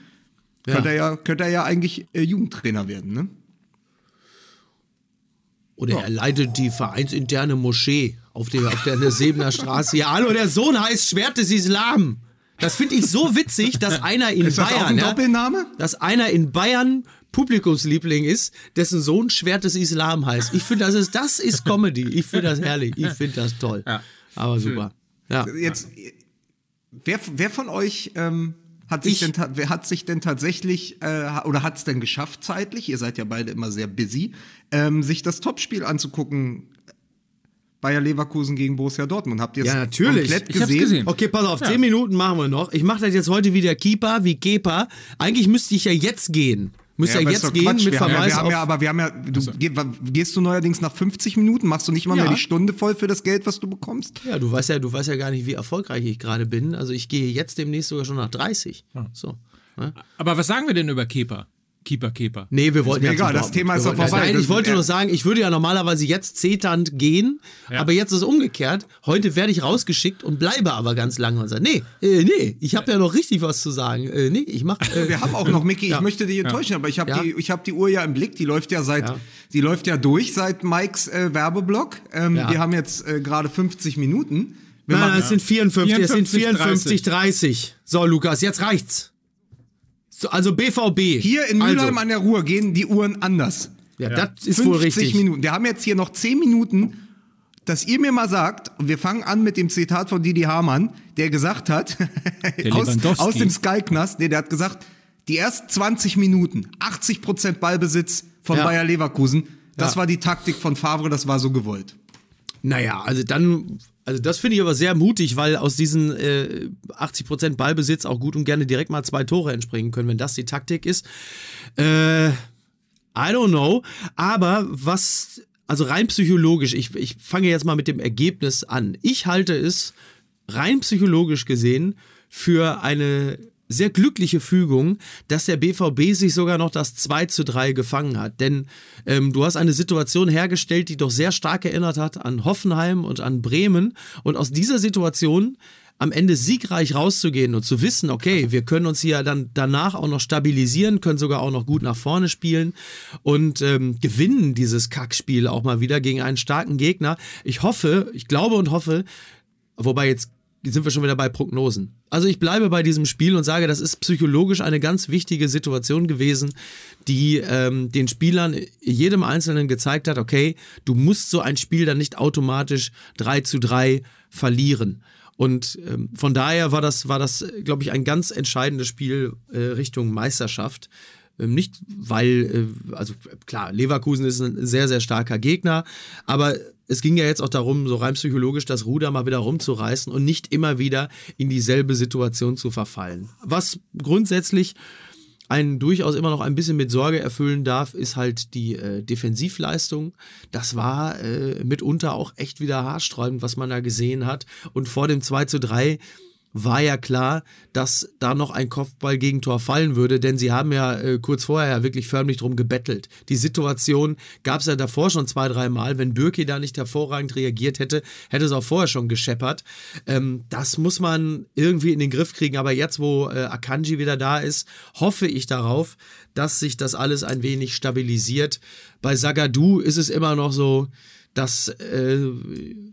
Ja. Könnte, er ja, könnte er ja eigentlich äh, Jugendtrainer werden, ne? Oder er leitet die vereinsinterne Moschee auf der, auf der Sebener Straße. Ja, hallo, der Sohn heißt Schwert des Islam. Das finde ich so witzig, dass einer in Ist das auch Bayern, ein ja, Doppelname? dass einer in Bayern Publikumsliebling ist, dessen Sohn Schwert des Islam heißt. Ich finde, das ist, das ist Comedy. Ich finde das herrlich. Ich finde das toll. Aber super. Ja. Jetzt, wer, wer von euch ähm, hat sich, Ich. denn, wer hat sich denn tatsächlich äh, oder hat es denn geschafft zeitlich, ihr seid ja beide immer sehr busy, ähm, sich das Topspiel anzugucken? Bayer Leverkusen gegen Borussia Dortmund. Habt ihr es Ja, natürlich. komplett Ich hab's gesehen? gesehen. Okay, pass auf, zehn Minuten machen wir noch. Ich mache das jetzt heute wieder Keeper wie Keeper. Eigentlich müsste ich ja jetzt gehen. Müsste ja, ist jetzt gehen Quatsch. mit wir haben, ja, Verweis wir haben auf. ja, aber wir haben ja, du geh, wa- gehst du neuerdings nach 50 Minuten, machst du nicht mal Ja. mehr die Stunde voll für das Geld, was du bekommst? ja, du weißt ja, du weißt ja gar nicht, wie erfolgreich ich gerade bin. Also ich gehe jetzt demnächst sogar schon nach 30. So. ne? Aber was sagen wir denn über Keeper? Keeper, Keeper. Nee, wir wollten ja egal, das. Thema ist doch vorbei. Nein, ich wollte ja. nur sagen, ich würde ja normalerweise jetzt zeternd gehen, aber jetzt ist es umgekehrt. Heute werde ich rausgeschickt und bleibe aber ganz lange und sage, nee, äh, nee, ich habe ja noch richtig was zu sagen. Äh, nee, ich mach. Äh, Wir haben auch noch, Micky, ich Ja. möchte dich enttäuschen, aber ich habe Ja. die, ich hab die Uhr ja im Blick, die läuft ja seit, Ja. die läuft ja durch seit Mikes äh, Werbeblock. Ähm, Ja. Wir haben jetzt äh, gerade 50 Minuten. Wir Nein, es sind 54, es sind 54, 54, 30. So, Lukas, jetzt reicht's. So, also BVB. Hier in Mülheim also, an der Ruhr gehen die Uhren anders. Ja, das 50 ist wohl richtig. Minuten. Wir haben jetzt hier noch 10 Minuten, dass ihr mir mal sagt, und wir fangen an mit dem Zitat von Didi Hamann, der gesagt hat, aus, Lewandowski. aus dem Sky-Knast, nee, der hat gesagt, die ersten 20 Minuten, 80% Ballbesitz von Ja. Bayer Leverkusen, das Ja. war die Taktik von Favre, das war so gewollt. Naja, also dann, also das finde ich aber sehr mutig, weil aus diesen äh, 80% Ballbesitz auch gut und gerne direkt mal zwei Tore entspringen können, wenn das die Taktik ist. Äh, I don't know. Aber was, also rein psychologisch, ich, ich fange jetzt mal mit dem Ergebnis an. Ich halte es rein psychologisch gesehen für eine sehr glückliche Fügung, dass der BVB sich sogar noch das 2 zu 3 gefangen hat. Denn ähm, du hast eine Situation hergestellt, die doch sehr stark erinnert hat an Hoffenheim und an Bremen. Und aus dieser Situation am Ende siegreich rauszugehen und zu wissen, okay, wir können uns hier dann danach auch noch stabilisieren, können sogar auch noch gut nach vorne spielen und ähm, gewinnen dieses Kackspiel auch mal wieder gegen einen starken Gegner. Ich hoffe, ich glaube und hoffe, wobei jetzt sind wir schon wieder bei Prognosen. Also ich bleibe bei diesem Spiel und sage, das ist psychologisch eine ganz wichtige Situation gewesen, die ähm, den Spielern jedem Einzelnen gezeigt hat, okay, du musst so ein Spiel dann nicht automatisch 3 zu 3 verlieren. Und ähm, von daher war das, war das, glaube ich, ein ganz entscheidendes Spiel äh, Richtung Meisterschaft. Ähm, nicht, weil, äh, also klar, Leverkusen ist ein sehr, sehr starker Gegner, aber es ging ja jetzt auch darum, so rein psychologisch das Ruder mal wieder rumzureißen und nicht immer wieder in dieselbe Situation zu verfallen. Was grundsätzlich einen durchaus immer noch ein bisschen mit Sorge erfüllen darf, ist halt die äh, Defensivleistung. Das war äh, mitunter auch echt wieder haarsträubend, was man da gesehen hat. Und vor dem 2 zu 3 war ja klar, dass da noch ein Kopfball-Gegentor fallen würde, denn sie haben ja äh, kurz vorher ja wirklich förmlich drum gebettelt. Die Situation gab es ja davor schon zwei, drei Mal. Wenn Birki da nicht hervorragend reagiert hätte, hätte es auch vorher schon gescheppert. Ähm, das muss man irgendwie in den Griff kriegen. Aber jetzt, wo äh, Akanji wieder da ist, hoffe ich darauf, dass sich das alles ein wenig stabilisiert. Bei Sagadu ist es immer noch so, dass äh,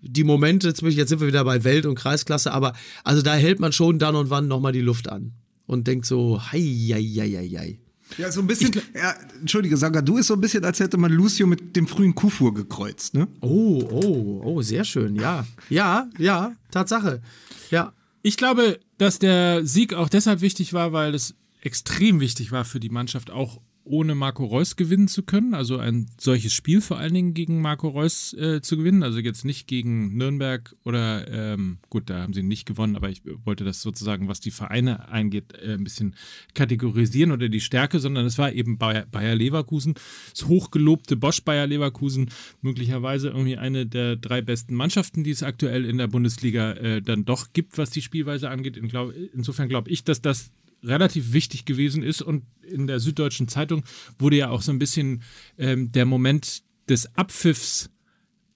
die Momente zwischen, jetzt sind wir wieder bei Welt- und Kreisklasse, aber also da hält man schon dann und wann nochmal die Luft an und denkt so, hei, hei, hei, hei, hei. Ja, so ein bisschen, ja, entschuldige, Sagadu ist so ein bisschen, als hätte man Lucio mit dem frühen Kufur gekreuzt, ne? Oh, oh, oh, sehr schön, ja. Ja, ja, Tatsache. Ja. Ich glaube, dass der Sieg auch deshalb wichtig war, weil es extrem wichtig war für die Mannschaft, auch ohne Marco Reus gewinnen zu können. Also ein solches Spiel vor allen Dingen gegen Marco Reus äh, zu gewinnen. Also jetzt nicht gegen Nürnberg oder, ähm, gut, da haben sie nicht gewonnen, aber ich wollte das sozusagen, was die Vereine eingeht, äh, ein bisschen kategorisieren oder die Stärke, sondern es war eben Bayer, Bayer Leverkusen, das hochgelobte Bosch Bayer Leverkusen, möglicherweise irgendwie eine der drei besten Mannschaften, die es aktuell in der Bundesliga äh, dann doch gibt, was die Spielweise angeht. In glaub, insofern glaube ich, dass das relativ wichtig gewesen ist und in der Süddeutschen Zeitung wurde ja auch so ein bisschen ähm, der Moment des Abpfiffs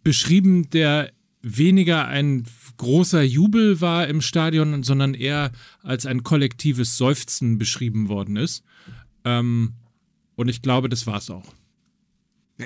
beschrieben, der weniger ein großer Jubel war im Stadion, sondern eher als ein kollektives Seufzen beschrieben worden ist. Ähm, und ich glaube, das war es auch.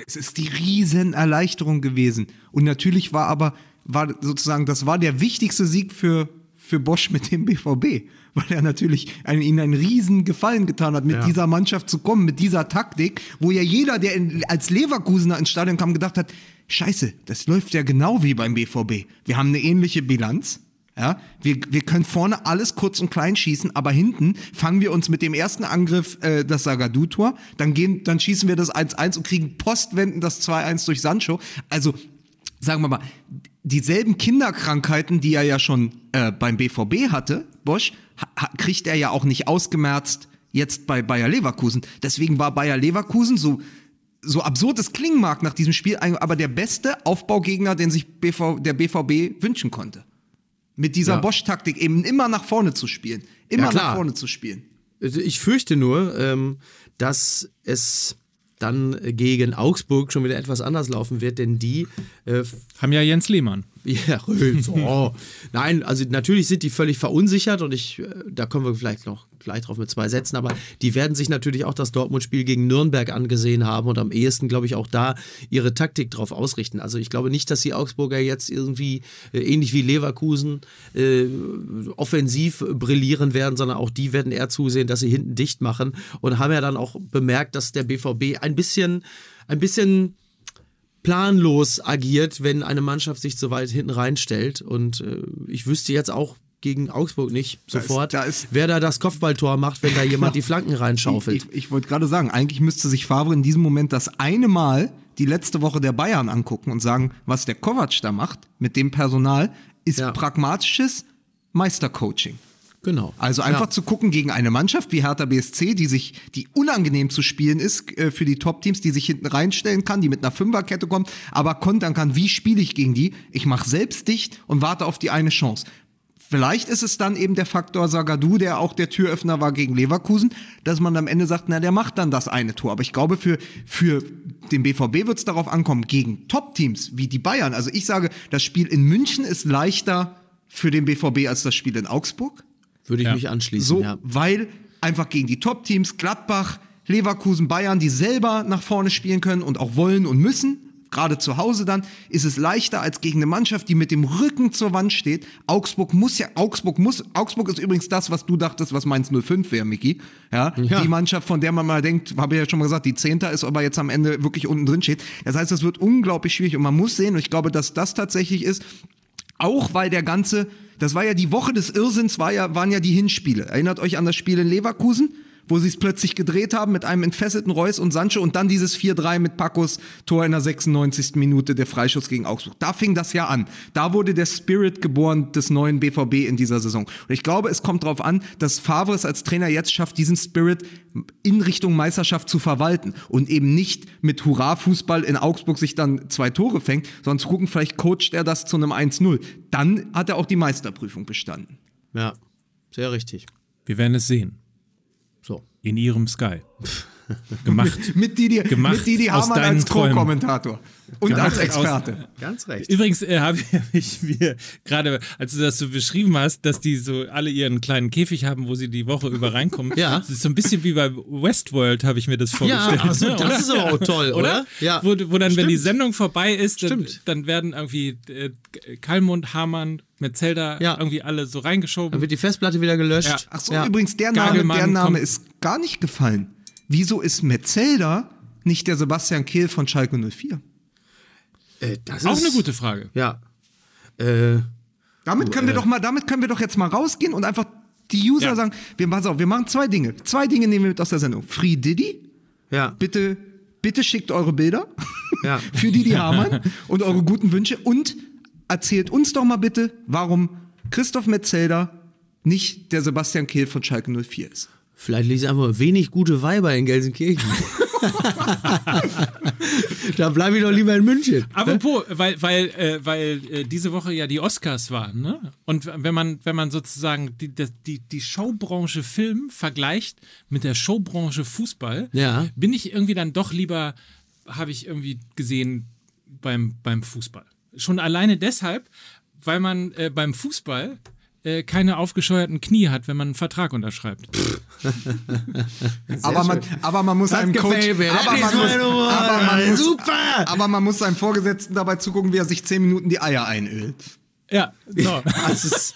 Es ist die Riesenerleichterung gewesen. Und natürlich war aber, war sozusagen, das war der wichtigste Sieg für, für Bosch mit dem BVB. Weil er natürlich einen, ihnen einen riesen Gefallen getan hat, mit Ja. dieser Mannschaft zu kommen, mit dieser Taktik, wo ja jeder, der in, als Leverkusener ins Stadion kam, gedacht hat, scheiße, das läuft ja genau wie beim BVB. Wir haben eine ähnliche Bilanz. Ja, wir, wir können vorne alles kurz und klein schießen, aber hinten fangen wir uns mit dem ersten Angriff äh, das Sagadu-Tor, dann, gehen, dann schießen wir das 1-1 und kriegen postwendend das 2-1 durch Sancho. Also, sagen wir mal, dieselben Kinderkrankheiten, die er ja schon äh, beim BVB hatte, Bosch, ha, kriegt er ja auch nicht ausgemerzt jetzt bei Bayer Leverkusen. Deswegen war Bayer Leverkusen so so absurd es klingen mag nach diesem Spiel, aber der beste Aufbaugegner, den sich BV, der BVB wünschen konnte. Mit dieser Ja. Bosch-Taktik eben immer nach vorne zu spielen. Immer Ja, nach vorne zu spielen. Also Ich fürchte nur, ähm, dass es dann gegen Augsburg schon wieder etwas anders laufen wird, denn die äh, Haben ja Jens Lehmann. Ja, Röls, oh. Nein, also natürlich sind die völlig verunsichert und ich, äh, da kommen wir vielleicht noch gleich drauf mit zwei Sätzen, aber die werden sich natürlich auch das Dortmund-Spiel gegen Nürnberg angesehen haben und am ehesten, glaube ich, auch da ihre Taktik drauf ausrichten. Also ich glaube nicht, dass die Augsburger jetzt irgendwie äh, ähnlich wie Leverkusen äh, offensiv brillieren werden, sondern auch die werden eher zusehen, dass sie hinten dicht machen und haben ja dann auch bemerkt, dass der BVB ein bisschen, ein bisschen planlos agiert, wenn eine Mannschaft sich so weit hinten reinstellt. Und äh, ich wüsste jetzt auch gegen Augsburg nicht Da ist- sofort, da ist- wer da das Kopfballtor macht, wenn da jemand die Flanken reinschaufelt. Ich, ich, ich wollte gerade sagen, eigentlich müsste sich Favre in diesem Moment das eine Mal die letzte Woche der Bayern angucken und sagen, was der Kovac da macht mit dem Personal, ist Ja. pragmatisches Meistercoaching. genau. Also einfach ja. zu gucken gegen eine Mannschaft wie Hertha BSC, die sich, die unangenehm zu spielen ist äh, für die Top-Teams, die sich hinten reinstellen kann, die mit einer Fünferkette kommt, aber kontern kann, wie spiele ich gegen die? Ich mache selbst dicht und warte auf die eine Chance. Vielleicht ist es dann eben der Faktor Sagadu, der auch der Türöffner war gegen Leverkusen, dass man am Ende sagt, na, der macht dann das eine Tor. Aber ich glaube, für, für den BVB wird es darauf ankommen, gegen Top-Teams wie die Bayern. Also ich sage, das Spiel in München ist leichter für den BVB als das Spiel in Augsburg. Würde ich Ja. mich anschließen, So, ja. weil einfach gegen die Top-Teams, Gladbach, Leverkusen, Bayern, die selber nach vorne spielen können und auch wollen und müssen, gerade zu Hause dann, ist es leichter als gegen eine Mannschaft, die mit dem Rücken zur Wand steht. Augsburg muss ja, Augsburg muss, Augsburg ist übrigens das, was du dachtest, was Mainz 05 wäre, Micky. Ja, Ja. die Mannschaft, von der man mal denkt, habe ich ja schon mal gesagt, die Zehnter ist, aber jetzt am Ende wirklich unten drin steht. Das heißt, es wird unglaublich schwierig und man muss sehen, und ich glaube, dass das tatsächlich ist, auch weil der ganze, das war ja die Woche des Irrsinns, war ja, waren ja die Hinspiele. Erinnert euch an das Spiel in Leverkusen, wo sie es plötzlich gedreht haben mit einem entfesselten Reus und Sancho und dann dieses 4-3 mit Pacos Tor in der 96. Minute, der Freischuss gegen Augsburg. Da fing das ja an. Da wurde der Spirit geboren des neuen BVB in dieser Saison. Und ich glaube, es kommt darauf an, dass Favre es als Trainer jetzt schafft, diesen Spirit in Richtung Meisterschaft zu verwalten und eben nicht mit Hurra-Fußball in Augsburg sich dann zwei Tore fängt, sondern zu gucken, vielleicht coacht er das zu einem 1-0. Dann hat er auch die Meisterprüfung bestanden. Ja, sehr richtig. Wir werden es sehen. In ihrem Sky. Gemacht. Mit Didi, Gemacht mit Didi aus Hamann als. Co-Kommentator und Gemacht als aus- Experte. Ganz recht. Übrigens äh, habe ich mir gerade, als du das so beschrieben hast, dass die so alle ihren kleinen Käfig haben, wo sie die Woche über reinkommen. Ja. Das ist so ein bisschen wie bei Westworld, habe ich mir das vorgestellt. ach so, ne, das oder? ist aber auch toll, oder? Ja. Ja. Wo, wo dann, wenn die Stimmt. Sendung vorbei ist, dann, Stimmt. dann werden irgendwie äh, Kalmund, Hamann, Metzelder Ja. irgendwie alle so Dann reingeschoben. wird die Festplatte wieder gelöscht. Ja. Ach so, Ja. übrigens, der Name, der Name ist gar nicht gefallen. Wieso ist Metzelder nicht der Sebastian Kehl von Schalke 04? Äh, das Auch ist, eine gute Frage. Ja. Äh, Damit können wir doch mal, damit können wir doch jetzt mal rausgehen und einfach die User Ja. sagen, wir, pass auf, wir machen zwei Dinge. Zwei Dinge nehmen wir mit aus der Sendung. Free Diddy, ja. bitte, bitte schickt eure Bilder Ja. für Didi Hamann und eure guten Wünsche und erzählt uns doch mal bitte, warum Christoph Metzelder nicht der Sebastian Kehl von Schalke 04 ist. Vielleicht liegt einfach wenig gute Weiber in Gelsenkirchen. da bleibe ich doch lieber in München. Apropos, weil, weil, äh, weil äh, diese Woche ja die Oscars waren, ne? Und wenn man, wenn man sozusagen die, die, die Showbranche Film vergleicht mit der Showbranche Fußball, Ja. bin ich irgendwie dann doch lieber, habe ich irgendwie gesehen, beim, beim Fußball. Schon alleine deshalb, weil man äh, beim Fußball äh, keine aufgescheuerten Knie hat, wenn man einen Vertrag unterschreibt. aber, man, aber man muss Das einem Coach, aber man, muss, aber, man muss, aber man muss seinem Vorgesetzten dabei zugucken, wie er sich zehn Minuten die Eier einölt. Ja, so. Das ist,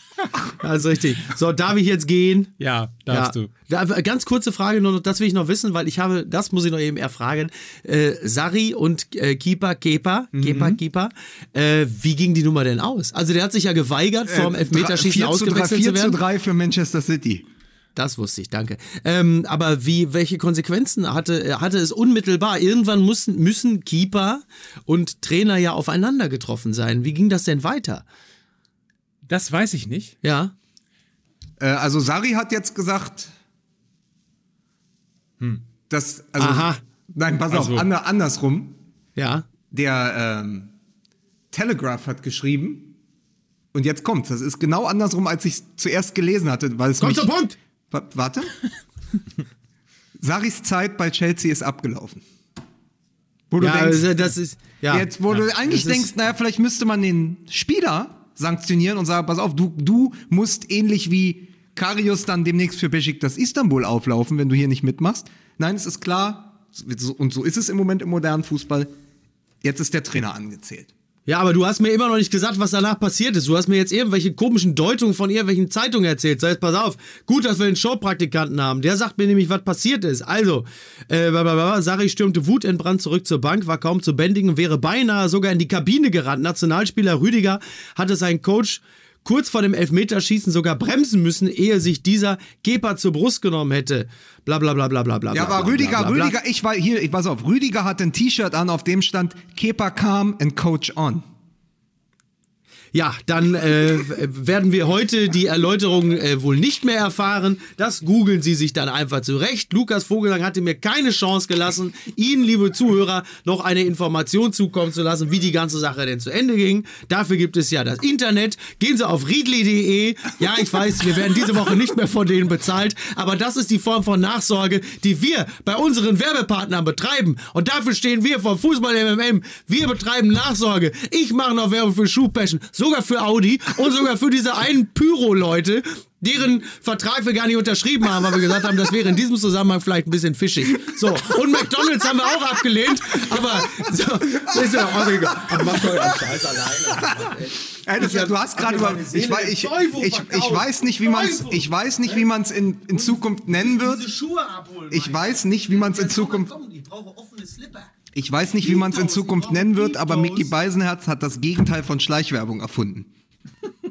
das ist richtig. So, darf ich jetzt gehen? ja, darfst ja. du. Da, ganz kurze Frage, nur noch, das will ich noch wissen, weil ich habe, das muss ich noch eben erfragen. Äh, Sari und äh, Keeper, Kepa, Mhm. Kepa, Keeper, äh, wie ging die Nummer denn aus? Also der hat sich ja geweigert, vorm Elfmeterschießen 4 zu 3, ausgewechselt 4 zu zu werden. 3 für Manchester City. Das wusste ich, danke. Ähm, aber wie, welche Konsequenzen hatte, äh, hatte es unmittelbar? Irgendwann mussten, müssen Keeper und Trainer ja aufeinander getroffen sein. Wie ging das denn weiter? Das weiß ich nicht. Ja. Äh, also Sari hat jetzt gesagt, dass, also, Aha. nein, pass Also. auf, ander, andersrum. Ja. Der ähm, Telegraph hat geschrieben, und jetzt kommt's, das ist genau andersrum, als ich zuerst gelesen hatte, weil es Komm mich, zum Punkt! Wa- Warte. Saris Zeit bei Chelsea ist abgelaufen. Wo du Ja, denkst, also das ist. Ja. jetzt, wo ja. du eigentlich denkst, naja, vielleicht müsste man den Spieler sanktionieren und sagen, pass auf, du, du musst ähnlich wie Karius dann demnächst für Besiktas Istanbul auflaufen, wenn du hier nicht mitmachst. Nein, es ist klar, und so ist es im Moment im modernen Fußball, jetzt ist der Trainer angezählt. Ja, aber du hast mir immer noch nicht gesagt, was danach passiert ist. Du hast mir jetzt irgendwelche komischen Deutungen von irgendwelchen Zeitungen erzählt. Sag jetzt, pass auf, gut, dass wir den Showpraktikanten haben. Der sagt mir nämlich, was passiert ist. Also, äh, Sari stürmte wutentbrannt zurück zur Bank, war kaum zu bändigen, wäre beinahe sogar in die Kabine gerannt. Nationalspieler Rüdiger hatte seinen Coach kurz vor dem Elfmeterschießen sogar bremsen müssen, ehe sich dieser Kepa zur Brust genommen hätte. Bla bla bla bla bla bla. Ja, aber Rüdiger. Rüdiger, ich war hier, ich pass auf, Rüdiger hat ein T-Shirt an, auf dem stand Kepa calm and coach on. Ja, dann äh, werden wir heute die Erläuterung äh, wohl nicht mehr erfahren. Das googeln Sie sich dann einfach zurecht. Lukas Vogelsang hatte mir keine Chance gelassen, Ihnen, liebe Zuhörer, noch eine Information zukommen zu lassen, wie die ganze Sache denn zu Ende ging. Dafür gibt es ja das Internet. Gehen Sie auf riedli.de. Ja, ich weiß, wir werden diese Woche nicht mehr von denen bezahlt, aber das ist die Form von Nachsorge, die wir bei unseren Werbepartnern betreiben. Und dafür stehen wir vom Fußball MMM. Wir betreiben Nachsorge. Ich mache noch Werbung für Schuhpassion, sogar für Audi und sogar für diese einen Pyro-Leute, deren Vertrag wir gar nicht unterschrieben haben, weil wir gesagt haben, das wäre in diesem Zusammenhang vielleicht ein bisschen fischig. So, und McDonalds haben wir auch abgelehnt, aber so, ist ja auch egal. Macht euren Scheiß alleine. Ey, das, du hast gerade über, ich, wei- ich, ich, ich weiß nicht, wie man es, ich weiß nicht, wie man es in, in Zukunft nennen wird. Schuhe abholen. Ich weiß nicht, wie man es in Zukunft, Ich brauche offene Slipper. Ich weiß nicht, wie man es in Zukunft nennen wird, aber Mickey Beisenherz hat das Gegenteil von Schleichwerbung erfunden.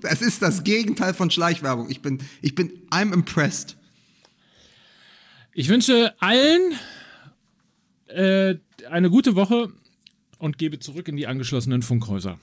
Es ist das Gegenteil von Schleichwerbung. Ich bin, ich bin, I'm impressed. Ich wünsche allen äh, eine gute Woche und gebe zurück in die angeschlossenen Funkhäuser.